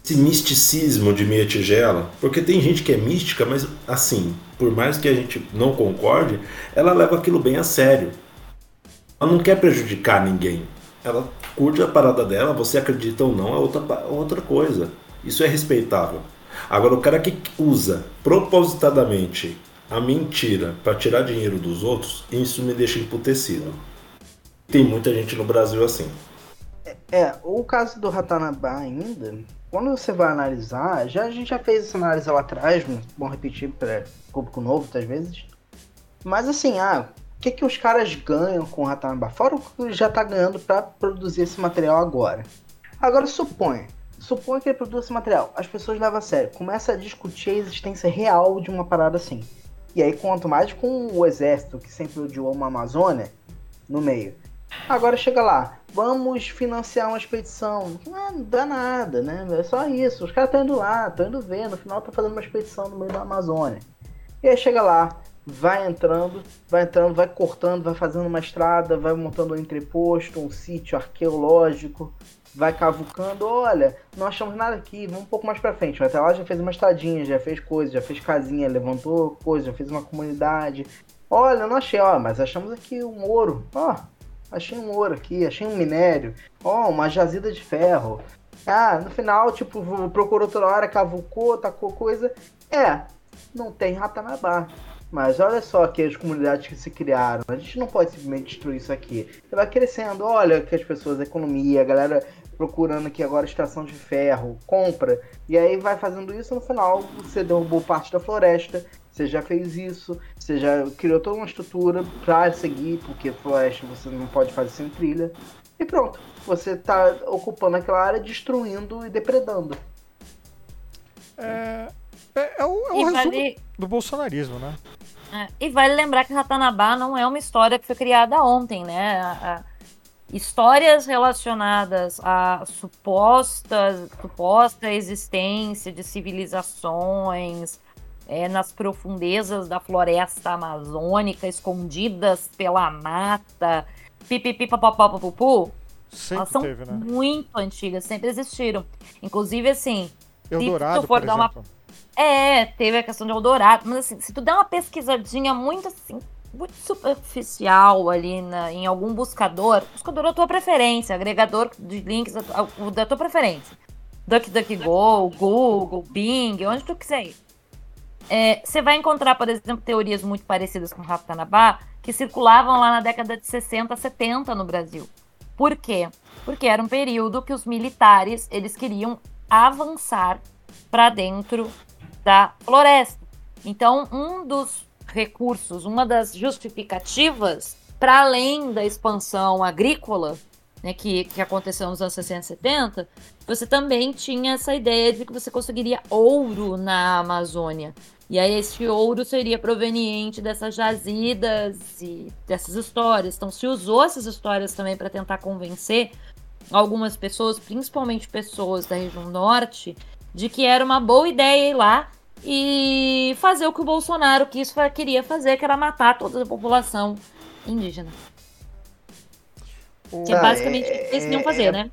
esse misticismo de meia tigela, porque tem gente que é mística, mas assim, por mais que a gente não concorde, ela leva aquilo bem a sério. Ela não quer prejudicar ninguém. Ela curte a parada dela, você acredita ou não, é outra, outra coisa. Isso é respeitável. Agora, o cara que usa propositadamente a mentira para tirar dinheiro dos outros, isso me deixa emputecido. Tem muita gente no Brasil assim.
É, o caso do Ratanabá ainda, quando você vai analisar, já, a gente já fez essa análise lá atrás, bom repetir para público novo, às vezes. Mas assim, ah, o que, que os caras ganham com o Ratanabá? Fora o que já tá ganhando para produzir esse material agora. Agora suponha, suponha que ele produz esse material, as pessoas levam a sério, começa a discutir a existência real de uma parada assim. E aí, quanto mais com o exército, que sempre odiou uma Amazônia, no meio. Agora chega lá, vamos financiar uma expedição. Ah, não dá nada, né? É só isso. Os caras estão indo lá, estão indo ver. No final tá fazendo uma expedição no meio da Amazônia. E aí chega lá, vai entrando, vai entrando, vai cortando, vai fazendo uma estrada, vai montando um entreposto, um sítio arqueológico, vai cavucando. Olha, não achamos nada aqui, vamos um pouco mais pra frente. Até lá, já fez uma estradinha, já fez coisa, já fez casinha, levantou coisa, já fez uma comunidade. Olha, não achei, ó, mas achamos aqui um ouro. Ó, achei um ouro aqui, achei um minério, ó, uma jazida de ferro. Ah, no final, tipo, procurou toda hora, cavucou, tacou coisa. É, não tem Ratanabá. Mas olha só que as comunidades que se criaram. A gente não pode simplesmente destruir isso aqui. Você vai crescendo, olha que as pessoas, a economia, a galera procurando aqui agora extração de ferro, compra. E aí vai fazendo isso, no final você derrubou parte da floresta, você já fez isso, você já criou toda uma estrutura para seguir, porque floresta você não pode fazer sem trilha. E pronto, você tá ocupando aquela área, destruindo e depredando.
É, é, é o, é o
E
resumo
vale,
do bolsonarismo, né?
é, e vale lembrar que Ratanabá não é uma história que foi criada ontem, né? A- a- histórias relacionadas à suposta, suposta existência de civilizações é, nas profundezas da floresta amazônica, escondidas pela mata, pipipipapapapupu,
Sempre
elas são
teve, né?
muito antigas, sempre existiram. Inclusive, assim,
Eldorado,
tu for
por
dar uma-
exemplo.
é, teve a questão de Eldorado, mas assim, se tu der uma pesquisadinha muito assim, muito superficial ali na- em algum buscador, buscador da tua preferência, agregador de links da, tua- da tua preferência. DuckDuckGo, Google, Bing, onde tu quiser ir. É, Você vai encontrar, por exemplo, teorias muito parecidas com o Ratanabá, que circulavam lá na década de 60, 70 no Brasil. Por quê? Porque era um período que os militares, eles queriam avançar para dentro da floresta. Então, um dos recursos, uma das justificativas, para além da expansão agrícola, né, que, que aconteceu nos anos 60 e 70, você também tinha essa ideia de que você conseguiria ouro na Amazônia. E aí esse ouro seria proveniente dessas jazidas e dessas histórias. Então se usou essas histórias também para tentar convencer algumas pessoas, principalmente pessoas da região norte, de que era uma boa ideia ir lá e fazer o que o Bolsonaro quis, queria fazer, que era matar toda a população indígena. Que é
Ah,
basicamente
é-
o que eles queriam
é-
fazer,
é-
né?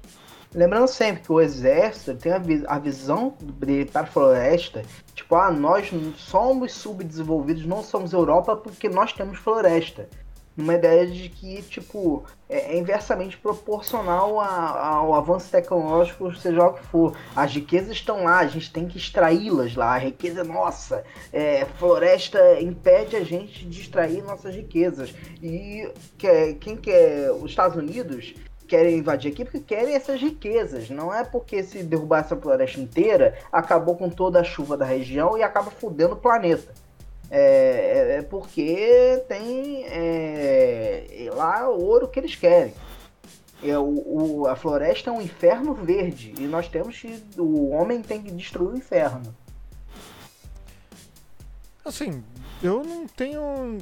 Lembrando sempre que o exército tem a, vi- a visão dele para a floresta, tipo, ah, nós somos subdesenvolvidos, não somos Europa porque nós temos floresta. Uma ideia de que, tipo, é, é inversamente proporcional a- ao avanço tecnológico, seja o que for. As riquezas estão lá, a gente tem que extraí-las lá, a riqueza é nossa. É, floresta impede a gente de extrair nossas riquezas. E que, quem quer os Estados Unidos querem invadir aqui porque querem essas riquezas. Não é porque se derrubar essa floresta inteira, acabou com toda a chuva da região e acaba fudendo o planeta. É, é- é porque tem é, é lá o ouro que eles querem. É, o, o- a floresta é um inferno verde e nós temos que. O homem tem que destruir o inferno.
Assim, eu não tenho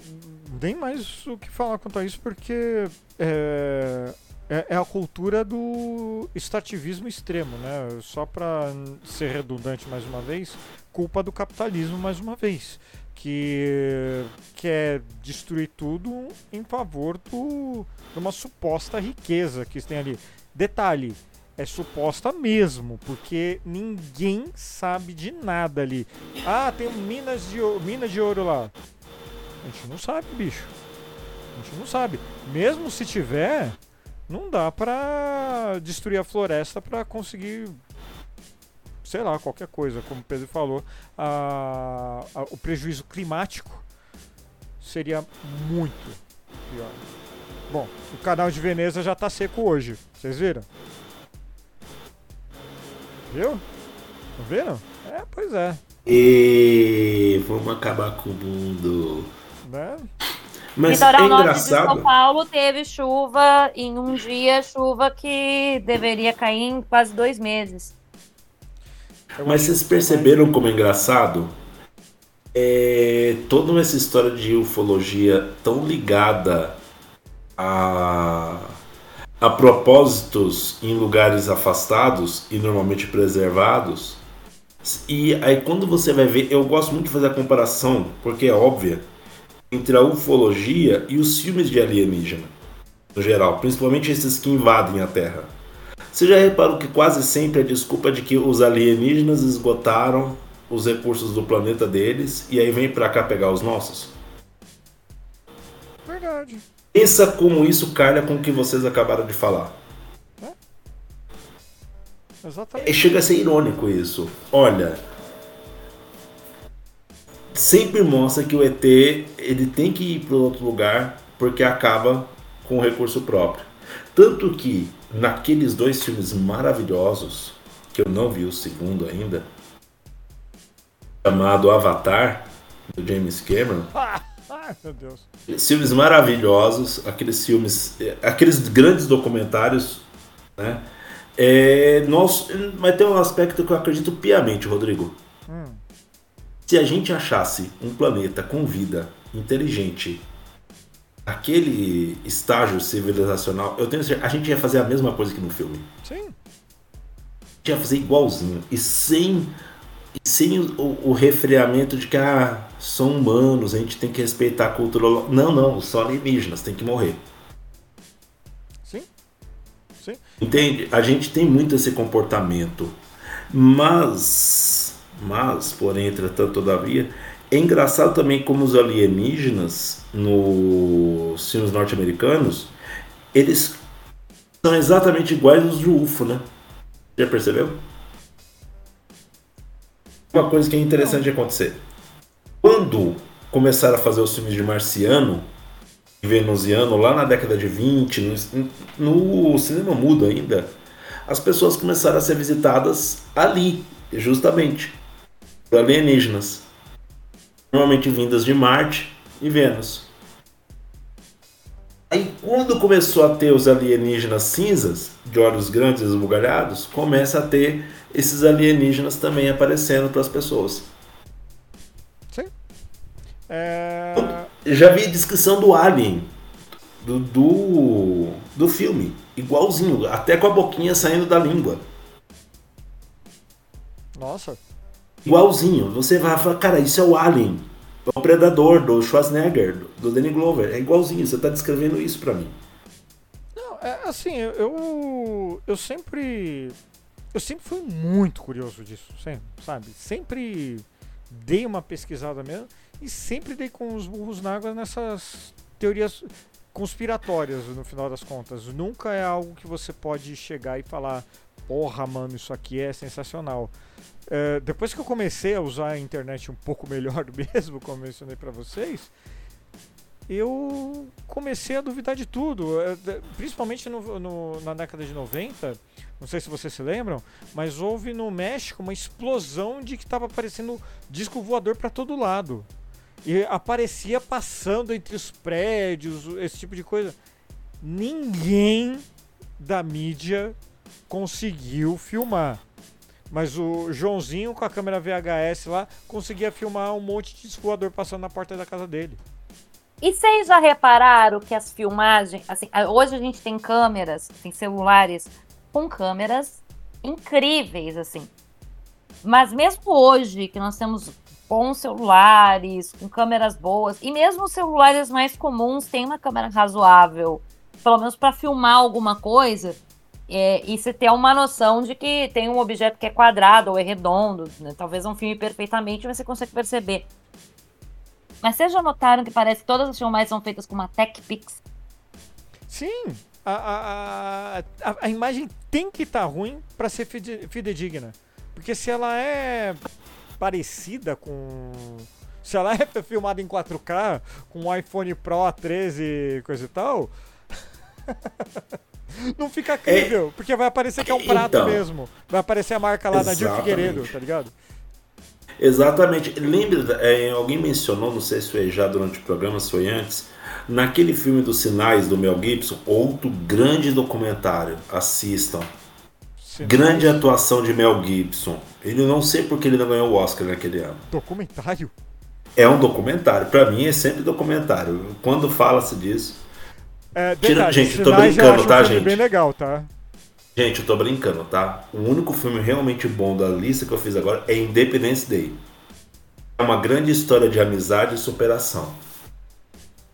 nem mais o que falar quanto a isso, porque é, é, é a cultura do extrativismo extremo, né? Só para ser redundante mais uma vez, culpa do capitalismo mais uma vez, que quer destruir tudo em favor do, de uma suposta riqueza que tem ali. Detalhe, é suposta mesmo, porque ninguém sabe de nada ali. Ah, tem minas de, mina de ouro lá. A gente não sabe, bicho. A gente não sabe. Mesmo se tiver, não dá pra destruir a floresta pra conseguir, sei lá, qualquer coisa. Como o Pedro falou, a- a- o prejuízo climático seria muito pior. Bom, o canal de Veneza já tá seco hoje. Vocês viram? Viu? Não viram? É, pois é.
E vamos acabar com o mundo.
Né?
Mas é
Litoral norte de São
engraçado.
Paulo teve chuva em um dia, chuva que deveria cair em quase dois meses.
Eu
Mas
acho
vocês
que
perceberam como é engraçado? É, toda essa história de ufologia tão ligada a, a propósitos em lugares afastados e normalmente preservados. E aí quando você vai ver, eu gosto muito de fazer a comparação, porque é óbvia, entre a ufologia e os filmes de alienígena, no geral, principalmente esses que invadem a Terra. Você já reparou que quase sempre a desculpa é de que os alienígenas esgotaram os recursos do planeta deles e aí vem pra cá pegar os nossos?
Verdade.
Pensa como isso calha com o que vocês acabaram de falar.
Exatamente.
E chega a ser irônico isso. Olha, sempre mostra que o ET ele tem que ir para outro lugar porque acaba com o recurso próprio. Tanto que naqueles dois filmes maravilhosos, que eu não vi o segundo ainda, chamado Avatar, do James Cameron,
Ai, meu Deus.
filmes maravilhosos, aqueles filmes, aqueles grandes documentários, né? É, nós, mas tem um aspecto que eu acredito piamente, Rodrigo. Se a gente achasse um planeta com vida, inteligente, aquele estágio civilizacional, eu tenho certeza, a gente ia fazer a mesma coisa que no filme.
Sim.
A gente ia fazer igualzinho e sem sem o, o refreamento de que ah, são humanos, a gente tem que respeitar a cultura. Não, não, são alienígenas, tem que morrer.
Sim. Sim.
Entende? A gente tem muito esse comportamento. Mas, mas, porém, entretanto, todavia, é engraçado também como os alienígenas nos filmes norte-americanos, eles são exatamente iguais aos de UFO, né? Já percebeu? Uma coisa que é interessante de acontecer. Quando começaram a fazer os filmes de marciano e venusiano lá na década de 20, no, no cinema mudo ainda, as pessoas começaram a ser visitadas ali, justamente, alienígenas. Normalmente vindas de Marte e Vênus. Aí quando começou a ter os alienígenas cinzas, de olhos grandes e esbugalhados, começa a ter esses alienígenas também aparecendo para as pessoas.
Sim. É...
Já vi descrição do Alien, do, do, do filme, igualzinho, até com a boquinha saindo da língua.
Nossa.
Igualzinho. Você vai falar, cara, isso é o Alien. É o Predador, do Schwarzenegger, do Danny Glover. É igualzinho, você tá descrevendo isso pra mim.
Não, é, assim, eu, eu sempre. Eu sempre fui muito curioso disso, sempre, sabe? Sempre dei uma pesquisada mesmo e sempre dei com os burros na água nessas teorias conspiratórias, no final das contas. Nunca é algo que você pode chegar e falar, porra, mano, isso aqui é sensacional. É, depois que eu comecei a usar a internet um pouco melhor mesmo, como eu mencionei pra vocês, eu comecei a duvidar de tudo. É, Principalmente no- no- na década de 90, não sei se vocês se lembram, mas houve no México uma explosão de que estava aparecendo disco voador para todo lado. E aparecia passando entre os prédios, esse tipo de coisa. Ninguém da mídia conseguiu filmar. Mas o Joãozinho com a câmera VHS lá conseguia filmar um monte de disco voador passando na porta da casa dele.
E vocês já repararam que as filmagens, assim, hoje a gente tem câmeras, tem celulares com câmeras incríveis, assim. Mas mesmo hoje, que nós temos bons celulares, com câmeras boas, e mesmo os celulares mais comuns têm uma câmera razoável, pelo menos para filmar alguma coisa, é, e você ter uma noção de que tem um objeto que é quadrado ou é redondo, né? talvez não filme perfeitamente, mas você consegue perceber. Mas vocês já notaram que parece que todas as filmagens são feitas com uma Tech Pix?
Sim, a, a, a, a imagem tem que estar ruim para ser fide- fidedigna. Porque se ela é parecida com. Se ela é filmada em 4K, com um iPhone Pro 13 coisa e tal. não fica crível, porque vai aparecer que é um prato
Então.
mesmo. Vai aparecer a marca lá da
Exatamente.
Figueiredo, tá ligado?
Exatamente. Lembra, é, alguém mencionou, não sei se foi já durante o programa, se foi antes, naquele filme dos sinais do Mel Gibson, outro grande documentário. Assistam.
Se-
Grande atuação de Mel Gibson. Ele não sei porque ele não ganhou o Oscar naquele ano.
Documentário?
É um documentário. Pra mim é sempre documentário. Quando fala-se disso.
É, detalhe,
gente, eu tô brincando, tá,
um
gente?
bem legal, tá?
Gente, eu tô brincando, tá? O único filme realmente bom da lista que eu fiz agora é Independence Day. É uma grande história de amizade e superação.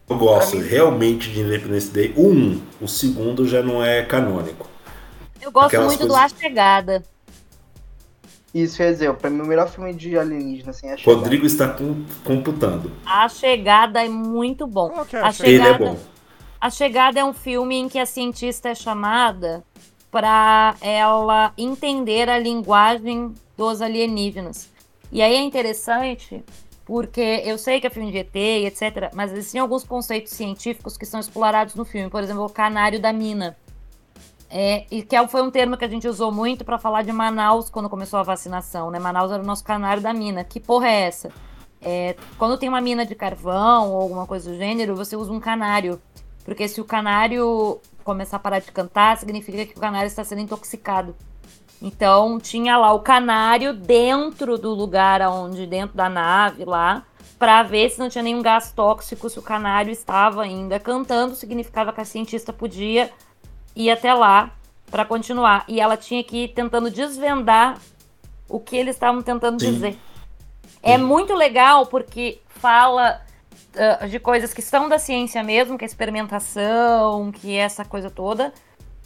Eu gosto realmente de Independence Day. O 1, o segundo já não é canônico.
Eu gosto
Aquelas
muito
coisas-
do A Chegada.
Isso quer dizer, pra mim o melhor filme de alienígena, assim, é a Chegada.
Rodrigo está com- computando.
A Chegada é muito bom.
É
A
a
Chegada-
Ele é bom.
A Chegada é um filme em que a cientista é chamada para ela entender a linguagem dos alienígenas. E aí é interessante porque eu sei que é filme de ET etc, mas existem alguns conceitos científicos que são explorados no filme. Por exemplo, o canário da mina. É, e que é- foi um termo que a gente usou muito para falar de Manaus quando começou a vacinação, né? Manaus era o nosso canário da mina. Que porra é essa? É, quando tem uma mina de carvão ou alguma coisa do gênero, você usa um canário. Porque se o canário começar a parar de cantar, significa que o canário está sendo intoxicado. Então tinha lá o canário dentro do lugar onde, dentro da nave lá, para ver se não tinha nenhum gás tóxico, se o canário estava ainda cantando, significava que a cientista podia ir até lá para continuar. E ela tinha que ir tentando desvendar o que eles estavam tentando
Sim.
dizer. É muito legal porque fala ah, de coisas que são da ciência mesmo, que é experimentação, que é essa coisa toda.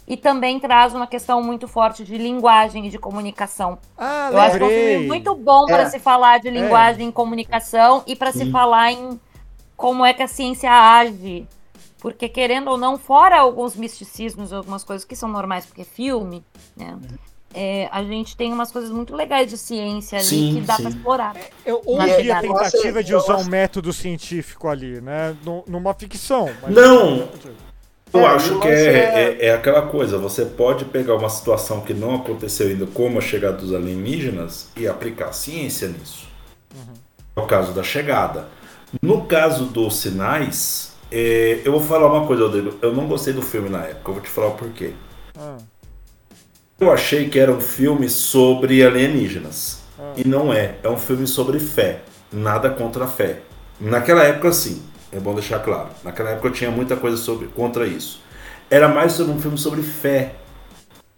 E também traz uma questão muito forte de linguagem e de comunicação.
Ah,
Eu acho que é um
lembrei.
filme muito bom para
É.
se falar de linguagem e comunicação e para se falar em como é que a ciência age. Porque, querendo ou não, fora alguns misticismos, algumas coisas que são normais porque é filme, né? É, a gente tem umas coisas muito legais de ciência ali
Sim,
que dá para explorar.
Eu
Mas
ouvi a
é-
tentativa de
eu
usar um método científico ali, né? nu- Numa ficção. mas-
Não! Eu
É,
acho que é,
é-
é, é aquela coisa, você pode pegar uma situação que não aconteceu ainda, como a chegada dos alienígenas, e aplicar ciência nisso. É o caso da chegada. No caso dos sinais, é, eu vou falar uma coisa, Rodrigo. Eu não gostei do filme na época, eu vou te falar o porquê.
Ah,
Eu achei que era um filme sobre alienígenas.
Ah.
E não é. É um filme sobre fé. Nada contra a fé. Naquela época, sim. É bom deixar claro. Naquela época eu tinha muita coisa sobre, contra isso. Era mais sobre um filme sobre fé.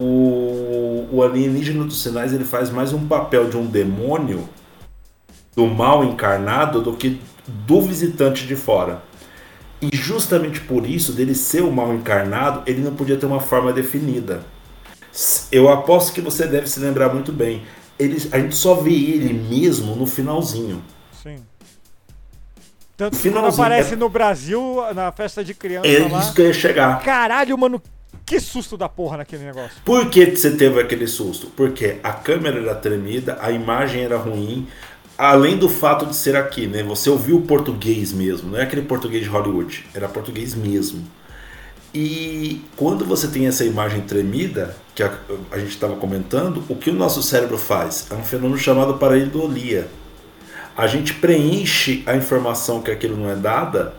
O, o alienígena dos sinais ele faz mais um papel de um demônio do mal encarnado do que do visitante de fora. E justamente por isso, dele ser o mal encarnado, ele não podia ter uma forma definida. Eu aposto que você deve se lembrar muito bem. Ele, a gente só vê ele mesmo no finalzinho.
Sim. Tanto que quando aparece
é-
no Brasil, na festa de criança
É
lá.
isso que eu ia chegar.
Caralho, mano, que susto da porra naquele negócio.
Por que você teve aquele susto? Porque a câmera era tremida, a imagem era ruim, além do fato de ser aqui, né? Você ouviu o português mesmo, não é aquele português de Hollywood, era português mesmo. E quando você tem essa imagem tremida, que a, a gente estava comentando, o que o nosso cérebro faz? É um fenômeno chamado pareidolia. A gente preenche a informação que aquilo não é dada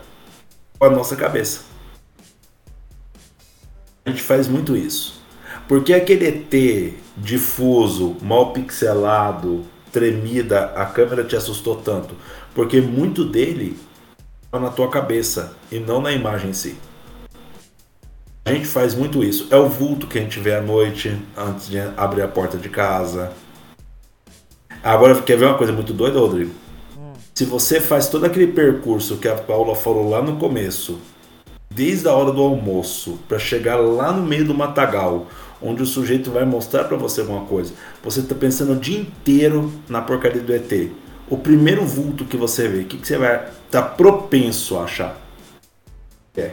com a nossa cabeça. A gente faz muito isso. Porque aquele ET difuso, mal pixelado, tremida, a câmera te assustou tanto? Porque muito dele está na tua cabeça e não na imagem em si. A gente faz muito isso. É o vulto que a gente vê à noite antes de abrir a porta de casa. Agora, quer ver uma coisa muito doida, Rodrigo? Se você faz todo aquele percurso que a Paula falou lá no começo, desde a hora do almoço para chegar lá no meio do matagal, onde o sujeito vai mostrar para você alguma coisa, você tá pensando o dia inteiro na porcaria do ET. O primeiro vulto que você vê, o que, que você vai estar propenso a achar? É,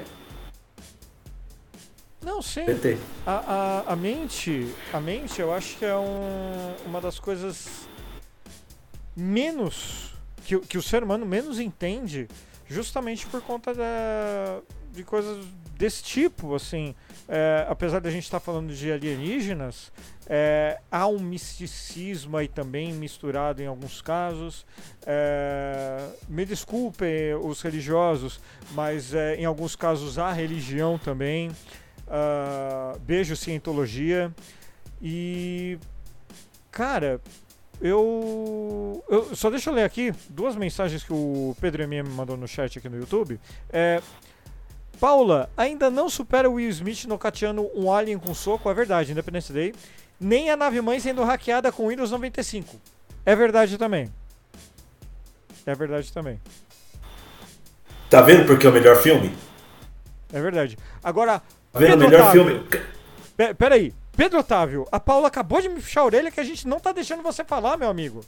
Não, sim.
ET.
A, a, a mente, a mente, eu acho que é um, uma das coisas menos que, o- que o ser humano menos entende, justamente por conta da, de coisas desse tipo, assim. É, apesar da gente estar falando de alienígenas, é, há um misticismo aí também misturado em alguns casos. É, me desculpem os religiosos, mas é, em alguns casos há religião também. Ah, beijo cientologia. E. Cara, eu, eu. Só deixa eu ler aqui duas mensagens que o Pedro MM mandou no chat aqui no YouTube. É. Paula, ainda não supera o Will Smith nocateando um alien com soco, é verdade, Independence Day. Nem a nave mãe sendo hackeada com Windows 95. É verdade também. É verdade também.
Tá vendo porque é o melhor filme?
É verdade. Agora,
Tá vendo o melhor
Otávio,
filme?
Pe- Peraí, Pedro Otávio, a Paula acabou de me puxar a orelha que a gente não tá deixando você falar, meu amigo.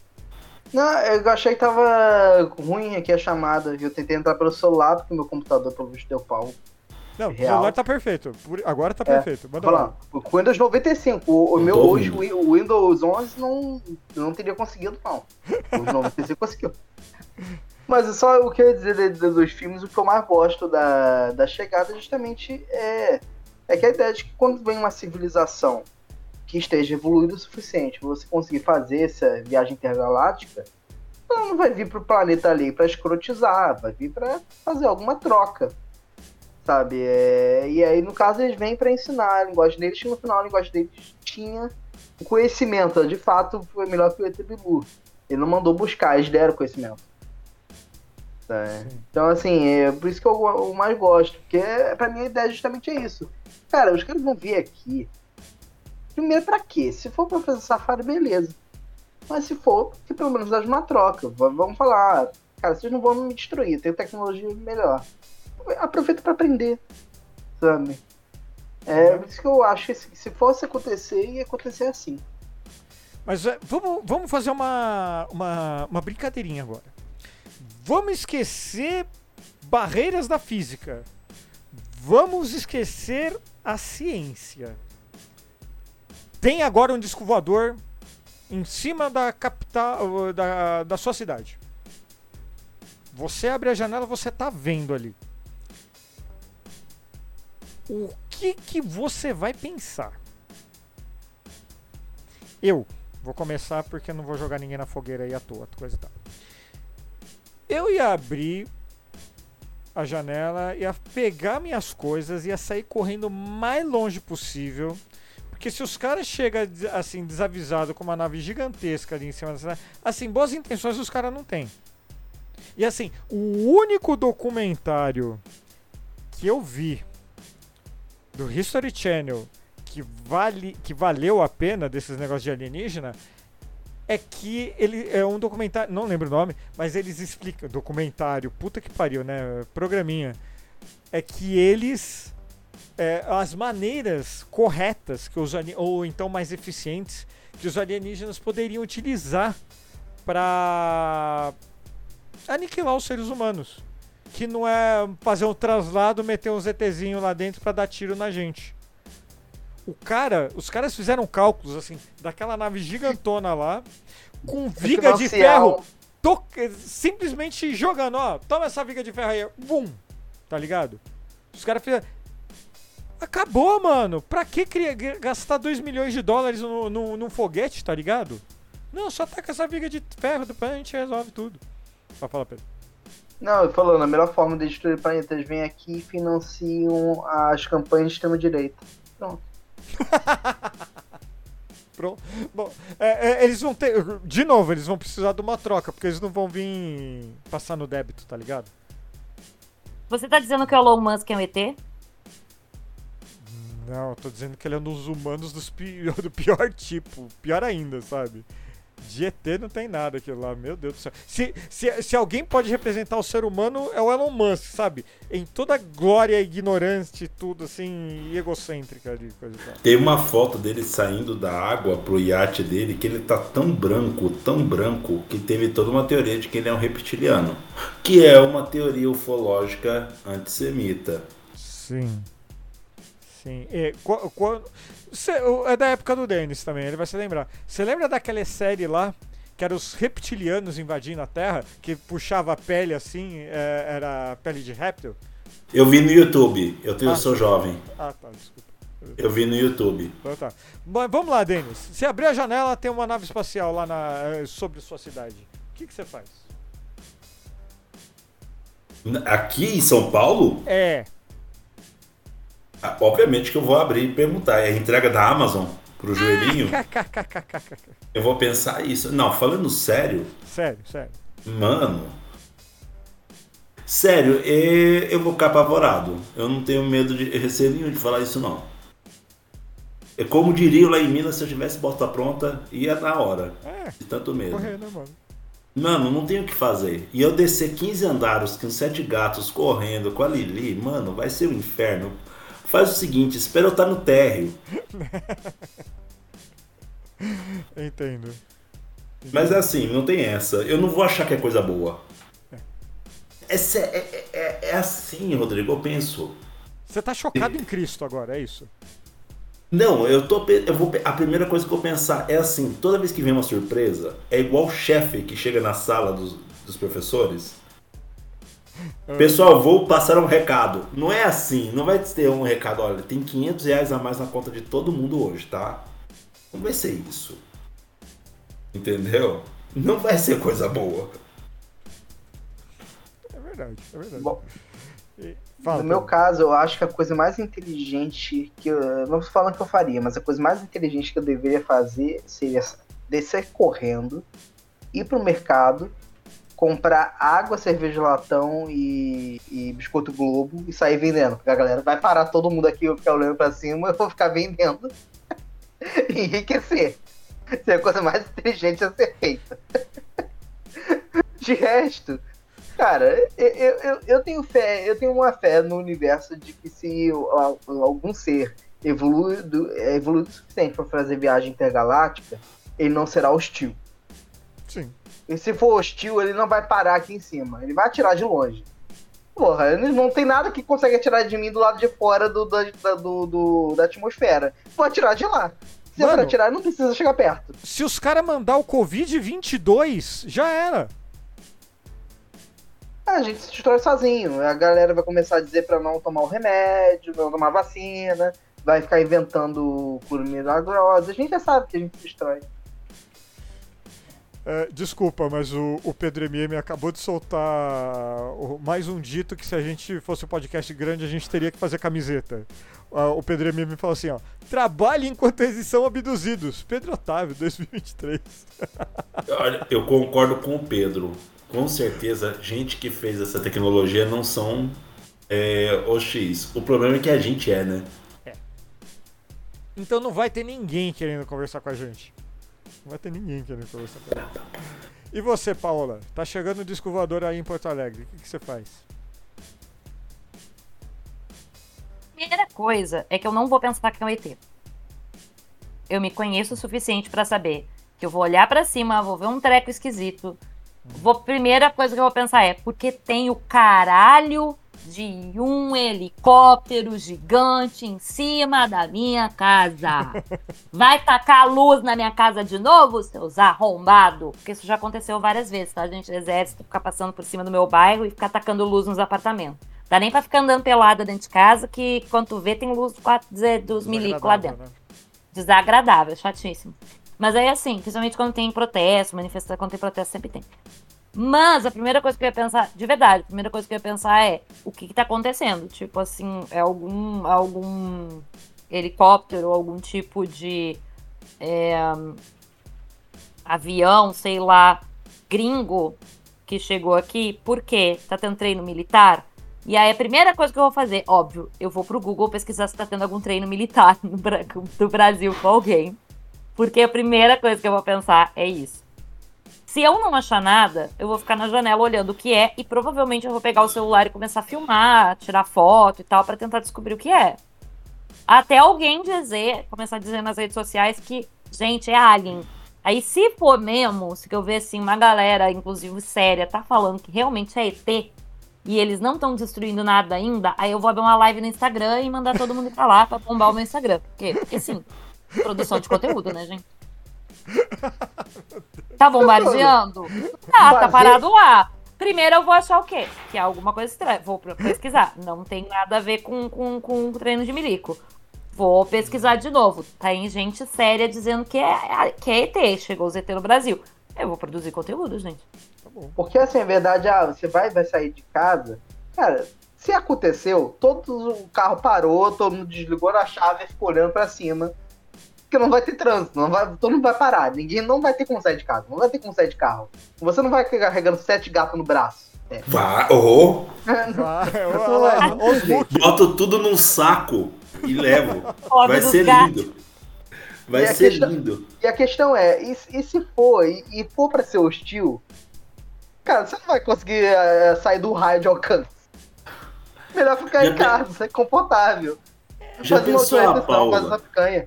Não, eu achei que tava ruim aqui a chamada. Eu tentei entrar pelo celular porque meu computador pelo visto deu pau.
Não, o
Real.
celular tá perfeito. Agora tá
É,
perfeito. Manda lá.
lá. O Windows 95. O, o meu hoje, o Windows 11 não, não teria conseguido, não. O 95 conseguiu. Mas é só o que eu ia dizer dos filmes, o que eu mais gosto da, da chegada justamente é, é que a ideia de que quando vem uma civilização que esteja evoluída o suficiente pra você conseguir fazer essa viagem intergaláctica, ela não vai vir pro planeta ali pra escrotizar, vai vir pra fazer alguma troca. Sabe? É, e aí, no caso, eles vêm pra ensinar a linguagem deles, que no final a linguagem deles tinha o conhecimento. De fato, foi melhor que o ET Bilu. Ele não mandou buscar, eles deram conhecimento. Tá? Então, assim, é por isso que eu, eu mais gosto. Porque pra mim a ideia justamente é isso. Cara, os caras vão vir aqui. Primeiro, pra quê? Se for pra fazer safari, beleza. Mas se for, que pelo menos haja uma troca. Vamos falar, cara, vocês não vão me destruir, tem tecnologia melhor. Aproveita pra aprender, sabe? É por isso que eu acho que se, se fosse acontecer, ia acontecer assim.
Mas é, vamos, vamos fazer uma, uma, uma brincadeirinha agora. Vamos esquecer barreiras da física. Vamos esquecer a ciência. Tem agora um disco voador em cima da capital da, da sua cidade. Você abre a janela, você tá vendo ali. O que que você vai pensar? Eu vou começar porque eu não vou jogar ninguém na fogueira aí à toa, coisa e tal. Eu ia abrir a janela, ia pegar minhas coisas, ia sair correndo o mais longe possível. Porque se os caras chegam assim, desavisado com uma nave gigantesca ali em cima da cidade, assim, boas intenções os caras não têm. E assim, o único documentário que eu vi do History Channel que, vale, que valeu a pena desses negócios de alienígena é que ele é um documentário, não lembro o nome, mas eles explicam. Documentário, puta que pariu, né? Programinha. é que eles. é, as maneiras corretas que os ou então mais eficientes que os alienígenas poderiam utilizar para aniquilar os seres humanos. Que não é fazer um traslado, meter um ZTzinho lá dentro para dar tiro na gente. O cara, os caras fizeram cálculos assim, daquela nave gigantona lá, com viga de ferro, to- simplesmente jogando, ó, toma essa viga de ferro aí, bum, tá ligado? Os caras fizeram. Acabou, mano. Pra que cria- gastar 2 milhões de dólares no, no, num foguete, tá ligado? Não, só taca essa viga de ferro, depois a gente resolve tudo. Vai falar, Pedro.
Não, falando, a melhor forma de destruir planetas vem aqui e financiam as campanhas de extrema-direita. Pronto.
Pronto. Bom, é, é, eles vão ter. De novo, eles vão precisar de uma troca, porque eles não vão vir passar no débito, tá ligado?
Você tá dizendo que o Elon Musk é um ET?
Não, eu tô dizendo que ele é um dos humanos dos pi- do pior tipo. Pior ainda, sabe? De ET não tem nada aquilo lá, meu Deus do céu. Se, se, se alguém pode representar o ser humano, é o Elon Musk, sabe? Em toda a glória ignorante, tudo assim, egocêntrica ali, coisa e tal.
Tem uma foto dele saindo da água pro iate dele que ele tá tão branco, tão branco, que teve toda uma teoria de que ele é um reptiliano. Que é uma teoria ufológica antissemita.
Sim. Sim. Qu- quando, cê- é da época do Dennis também, ele vai se lembrar. Você lembra daquela série lá, que era os reptilianos invadindo a Terra, que puxava a pele assim, é, era pele de réptil?
Eu vi no YouTube, eu, tenho,
Ah.
eu sou jovem.
Ah, tá, desculpa.
Eu vi no YouTube.
Então tá. Mas vamos lá, Denis. Se abrir a janela, tem uma nave espacial lá na, eh, sobre sua cidade. O que que você faz?
Aqui em São Paulo,
É.
ah, obviamente que eu vou abrir e perguntar. É a entrega da Amazon pro joelhinho?
KKKKKK.
Eu vou pensar isso. Não, falando sério,
Sério, sério.
Mano. Sério, eu vou ficar apavorado. Eu não tenho medo de receio nenhum de falar isso, não. É como diria lá em Minas, se eu tivesse bota pronta, ia na hora.
É,
De tanto medo.
correr, né, mano?
Mano, não tenho o que fazer. E eu descer 15 andares com sete gatos correndo com a Lili, mano, vai ser um inferno. Faz o seguinte, espera eu estar no térreo.
Entendo.
Mas é assim, não tem essa. Eu não vou achar que é coisa boa. É, sé- é- é- é assim, Rodrigo, eu penso.
Você tá chocado em Cristo agora, é isso?
Não, eu tô. Eu vou, a primeira coisa que eu vou pensar é assim: toda vez que vem uma surpresa, é igual o chefe que chega na sala dos, dos professores. Pessoal, vou passar um recado. Não é assim, não vai ter um recado, olha, tem 500 reais a mais na conta de todo mundo hoje, tá? Não vai ser isso. Entendeu? Não vai ser coisa boa.
É verdade, é verdade.
Bom,
Fala,
no meu caso, eu acho que a coisa mais inteligente que eu. Não falando que eu faria, mas a coisa mais inteligente que eu deveria fazer seria descer correndo, ir pro mercado, comprar água, cerveja latão e, e biscoito Globo e sair vendendo. Porque a galera vai parar todo mundo aqui, eu ficar olhando pra cima, eu vou ficar vendendo e enriquecer. Isso é a coisa mais inteligente a ser feita. De resto, Cara, eu, eu, eu tenho fé, eu tenho uma fé no universo de que se al- algum ser evolui, é evoluído o suficiente para fazer viagem intergaláctica, ele não será hostil.
Sim.
E se for hostil, ele não vai parar aqui em cima, ele vai atirar de longe. Porra, não tem nada que consegue atirar de mim do lado de fora do, da, do, do- da atmosfera. Vou atirar de lá. Se eu for
Mano.
atirar, não precisa chegar perto.
Se os caras mandar o Covid-22, já era.
a gente se destrói sozinho. A galera vai começar a dizer pra não tomar o remédio, não tomar vacina, vai ficar inventando cura milagrosa. A gente já sabe que a gente se destrói.
É, desculpa, mas o, o Pedro MM acabou de soltar mais um dito que se a gente fosse um podcast grande a gente teria que fazer camiseta. Ah, o Pedro MM falou assim, ó. Trabalhe enquanto eles são abduzidos. Pedro Otávio, 2023.
Olha, eu concordo com o Pedro. Com certeza, gente que fez essa tecnologia não são é, OX. O problema é que a gente é, né?
Então não vai ter ninguém querendo conversar com a gente. Não vai ter ninguém querendo conversar com a gente. E você, Paola? Tá chegando o disco voador aí em Porto Alegre. O que, que você faz?
coisa é que eu não vou pensar que é um ET. Eu me conheço o suficiente pra saber que eu vou olhar pra cima, vou ver um treco esquisito. Vou, primeira coisa que eu vou pensar é porque tem o caralho de um helicóptero gigante em cima da minha casa. Vai tacar luz na minha casa de novo, seus arrombados? Porque isso já aconteceu várias vezes, tá, gente? O exército ficar passando por cima do meu bairro e ficar tacando luz nos apartamentos. Dá nem pra ficar andando pelada dentro de casa, que quando tu vê tem luz quatro- dos milicos lá dentro.
Né?
Desagradável, chatíssimo. Mas aí, assim, principalmente quando tem protesto, manifestação, quando tem protesto, sempre tem. Mas a primeira coisa que eu ia pensar, de verdade, a primeira coisa que eu ia pensar é o que, que tá acontecendo? Tipo assim, é algum, algum helicóptero, algum tipo de é, avião, sei lá, gringo que chegou aqui, por quê? Tá tendo treino militar? E aí a primeira coisa que eu vou fazer, óbvio, eu vou pro Google pesquisar se tá tendo algum treino militar no, do Brasil com alguém. Porque a primeira coisa que eu vou pensar é isso. Se eu não achar nada, eu vou ficar na janela olhando o que é e provavelmente eu vou pegar o celular e começar a filmar, tirar foto e tal, pra tentar descobrir o que é. Até alguém dizer, começar a dizer nas redes sociais que, gente, é alien. Aí, se for mesmo, se eu ver assim, uma galera, inclusive séria, tá falando que realmente é ET e eles não estão destruindo nada ainda, aí eu vou abrir uma live no Instagram e mandar todo mundo pra lá pra bombar o meu Instagram. Por quê? Porque sim, produção de conteúdo, né, gente? Tá bombardeando? Tá, tá parado lá. Primeiro eu vou achar o quê? Que é alguma coisa estranha. Vou pesquisar. Não tem nada a ver com, com, com treino de milico. Vou pesquisar de novo. Tem gente séria dizendo que é, que é ET. Chegou o ZT no Brasil. Eu vou produzir conteúdo, gente.
Tá bom.
Porque assim, é verdade, ah, você vai, vai sair de casa. Cara, se aconteceu, todo o carro parou, todo mundo desligou na chave e ficou olhando pra cima. Porque não vai ter trânsito, não vai, todo mundo vai parar. Ninguém não vai ter como sair de casa, não vai ter como sair de carro. Você não vai ficar carregando sete gatos no braço. É.
Vai, oh,
é,
é,
boto tudo num saco e levo. Vai ser
gatos.
lindo. Vai
E
ser
questão-
lindo.
E a questão é, e, e se for, e, e for pra ser hostil, cara, você não vai conseguir eh, sair do raio de alcance. Melhor ficar
Já
em
pe-
casa, ser confortável.
Já
Faz uma
pensou a
autorretenção, faz
Paula?
uma picanha.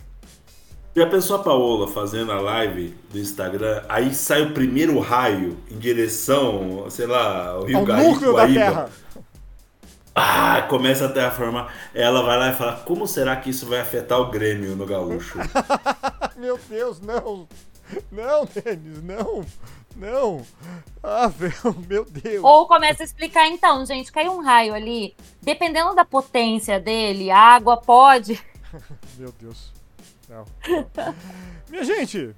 Já pensou a Paola fazendo a live do Instagram? Aí sai o primeiro raio em direção, sei lá, ao Rio Guaíba.
Terra.
Ah, começa a terraformar. Ela vai lá e fala: Como será que isso vai afetar o Grêmio no Gaúcho?
Meu Deus, não. Não, Denis, não. Não. Ah, meu, meu Deus.
Ou começa a explicar, então, gente, caiu um raio ali. Dependendo da potência dele, a água pode.
Meu Deus. Não. Minha gente,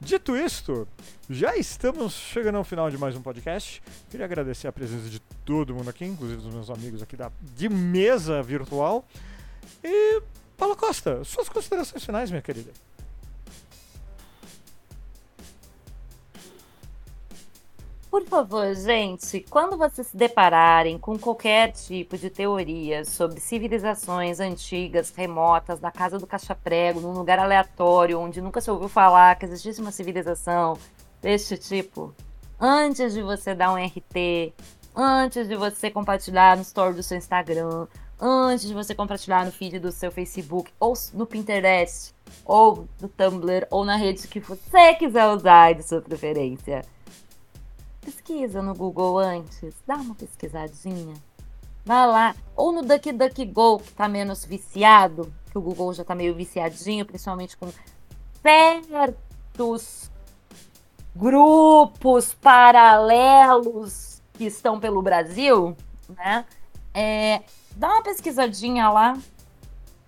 dito isto, já estamos chegando ao final de mais um podcast. Queria agradecer a presença de todo mundo aqui, inclusive dos meus amigos aqui da, de mesa virtual. E, Paula Costa, suas considerações finais, minha querida.
Por favor, gente, quando vocês se depararem com qualquer tipo de teoria sobre civilizações antigas, remotas, da casa do caixa-prego, num lugar aleatório, onde nunca se ouviu falar que existisse uma civilização deste tipo, antes de você dar um RT, antes de você compartilhar no story do seu Instagram, antes de você compartilhar no feed do seu Facebook, ou no Pinterest, ou no Tumblr, ou na rede que você quiser usar de sua preferência. Pesquisa no Google antes, dá uma pesquisadinha. Vai lá. Ou no DuckDuckGo, que tá menos viciado, que o Google já tá meio viciadinho, principalmente com certos grupos paralelos que estão pelo Brasil, né? É, dá uma pesquisadinha lá,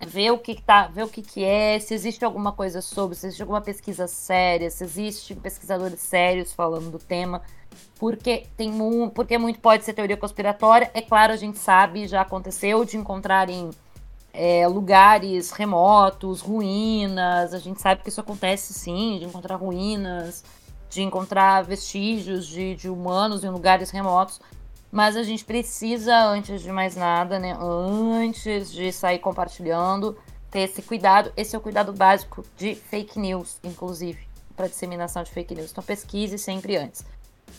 ver o que, que tá, ver o que, que é, se existe alguma coisa sobre, se existe alguma pesquisa séria, se existem pesquisadores sérios falando do tema porque tem porque muito pode ser teoria conspiratória. É claro, a gente sabe, já aconteceu de encontrarem é, lugares remotos, ruínas. A gente sabe que isso acontece sim, de encontrar ruínas, de encontrar vestígios de, de humanos em lugares remotos. Mas a gente precisa, antes de mais nada, né? Antes de sair compartilhando, ter esse cuidado. Esse é o cuidado básico de fake news, inclusive, para disseminação de fake news. Então pesquise sempre antes.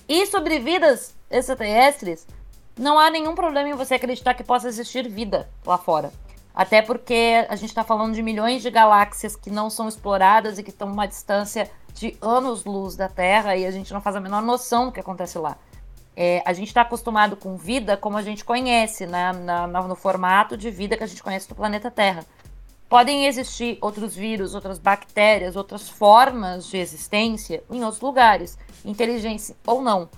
E sobre vidas extraterrestres, não há nenhum problema em você acreditar que possa existir vida lá fora. Até porque a gente está falando de milhões de galáxias que não são exploradas e que estão a uma distância de anos-luz da Terra e a gente não faz a menor noção do que acontece lá. É, a gente está acostumado com vida como a gente conhece, né? Na, na, no formato de vida que a gente conhece do planeta Terra. Podem existir outros vírus, outras bactérias, outras formas de existência em outros lugares, inteligência ou não.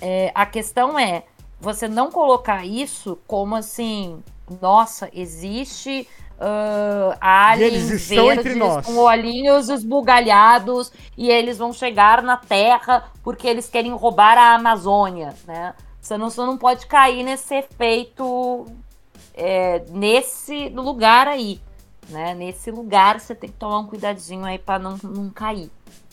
É, a questão é você não colocar isso como assim, nossa, existe uh, aliens verdes com olhinhos esbugalhados e eles vão chegar na Terra porque eles querem roubar a Amazônia, né? Você não, você não pode cair nesse efeito é, nesse lugar aí, né? Nesse lugar você tem que tomar um cuidadinho aí para não, não cair.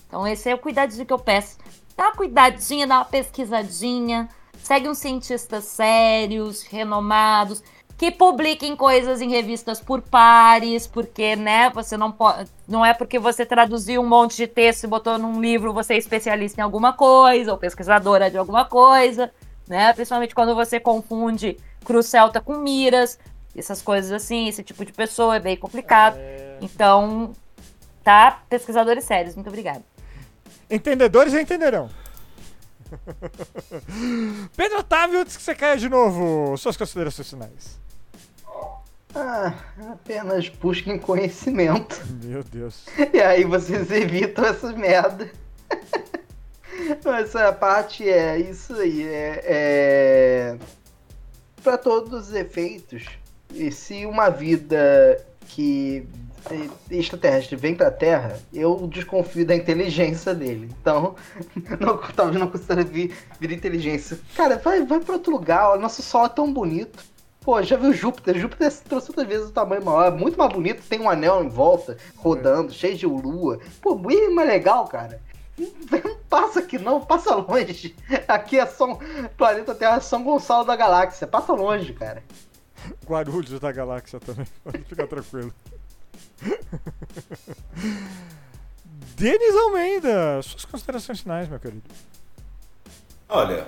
Então esse é o cuidadinho que eu peço. Dá uma cuidadinha, dá uma pesquisadinha, segue uns cientistas sérios, renomados, que publiquem coisas em revistas por pares, porque, né, você não pode. Não é porque você traduziu um monte de texto e botou num livro, você é especialista em alguma coisa, ou pesquisadora de alguma coisa, né? Principalmente quando você confunde Cruz Celta com Miras, essas coisas assim, esse tipo de pessoa é bem complicado. É... Então, tá? Pesquisadores sérios, muito obrigada.
Entendedores entenderão. Pedro Otávio, antes que você caia de novo, suas considerações finais.
Ah, apenas busquem conhecimento.
Meu Deus.
E aí vocês evitam essas merda. Essa parte é isso aí. É, é... Para todos os efeitos, e se uma vida que extraterrestre vem pra Terra, eu desconfio da inteligência dele. Então, não, talvez não considere vir, vir inteligência. Cara, vai, vai pra outro lugar. O nosso Sol é tão bonito Pô, já viu Júpiter? Júpiter trouxe outras vezes o tamanho maior, é muito mais bonito, tem um anel em volta, rodando, é. cheio de lua. Pô, muito mais legal, cara. Não passa aqui não, passa longe. Aqui é São planeta Terra é São Gonçalo da Galáxia, passa longe, cara.
Guarulhos da Galáxia também, pode ficar tranquilo. Denis Almeida, suas considerações finais, meu querido.
Olha,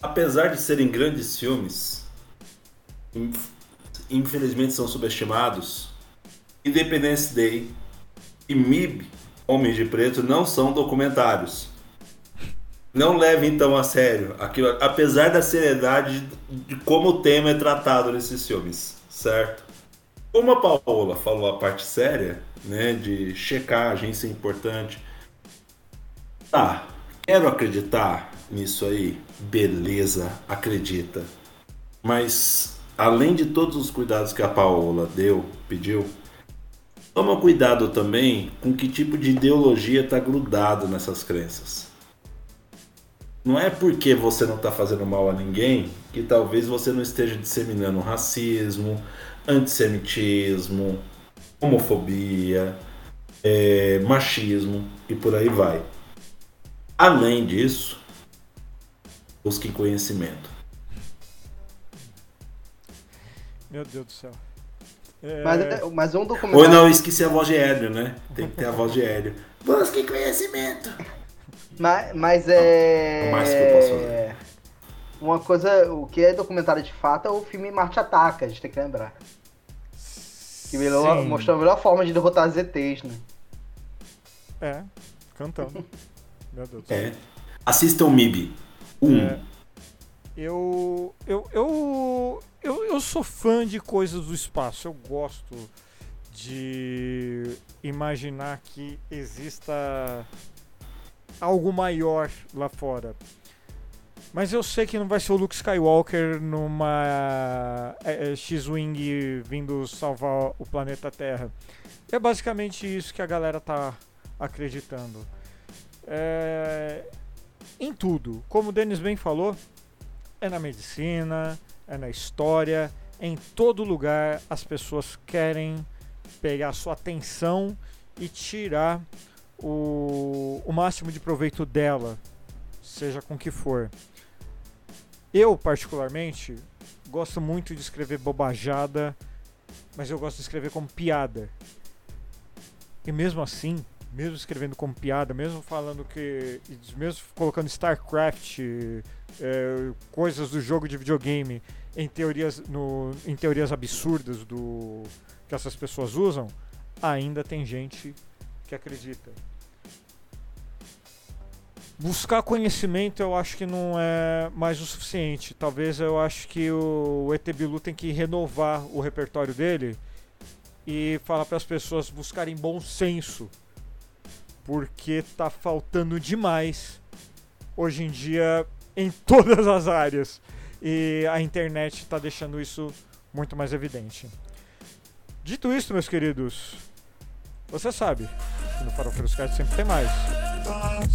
apesar de serem grandes filmes, infelizmente são subestimados. Independence Day e MIB, Homens de Preto, não são documentários. Não leve então a sério aquilo, apesar da seriedade de como o tema é tratado nesses filmes, certo? Como a Paola falou a parte séria, né, de checagem, isso é importante. Tá, quero acreditar nisso aí, beleza, acredita. Mas além de todos os cuidados que a Paola deu, pediu, toma cuidado também com que tipo de ideologia está grudado nessas crenças. Não é porque você não está fazendo mal a ninguém que talvez você não esteja disseminando racismo, antissemitismo, homofobia, é, machismo e por aí vai. Além disso, busque conhecimento.
Meu Deus do céu.
É... Mas, é, mas um documentário.
Ou não, esqueci a voz de Hélio, né? Tem que ter a voz de Hélio. Busque conhecimento.
Mas, mas é. O mais que eu posso fazer. Uma coisa, o que é documentário de fato é o filme Marte Ataca, a gente tem que lembrar. Que melhor, mostrou a melhor forma de derrotar as ETs, né?
É, cantando. Meu Deus do
céu. É. Assistam o MIB. Um. É,
eu, eu, eu, eu, eu sou fã de coisas do espaço. Eu gosto de imaginar que exista algo maior lá fora. Mas eu sei que não vai ser o Luke Skywalker numa é, é, X-Wing vindo salvar o planeta Terra. É basicamente isso que a galera tá acreditando. É, em tudo. Como o Denis bem falou, é na medicina, é na história, em todo lugar as pessoas querem pegar sua atenção e tirar o, o máximo de proveito dela, seja com que for. Eu, particularmente, gosto muito de escrever bobajada, mas eu gosto de escrever como piada. E mesmo assim, mesmo escrevendo como piada, mesmo falando que. mesmo colocando StarCraft, é, coisas do jogo de videogame em teorias, no, em teorias absurdas do que essas pessoas usam, ainda tem gente que acredita. Buscar conhecimento eu acho que não é mais o suficiente. Talvez eu acho que o ET Bilu tem que renovar o repertório dele e falar para as pessoas buscarem bom senso. Porque tá faltando demais hoje em dia em todas as áreas. E a internet está deixando isso muito mais evidente. Dito isso, meus queridos, você sabe no Farofeiros Cast sempre tem mais.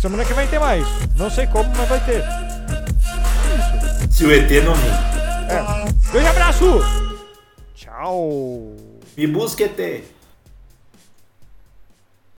Semana que vem tem mais. Não sei como, mas vai ter. É
Se o ET não me.
É. Beijo, abraço! Tchau!
Me busque ET.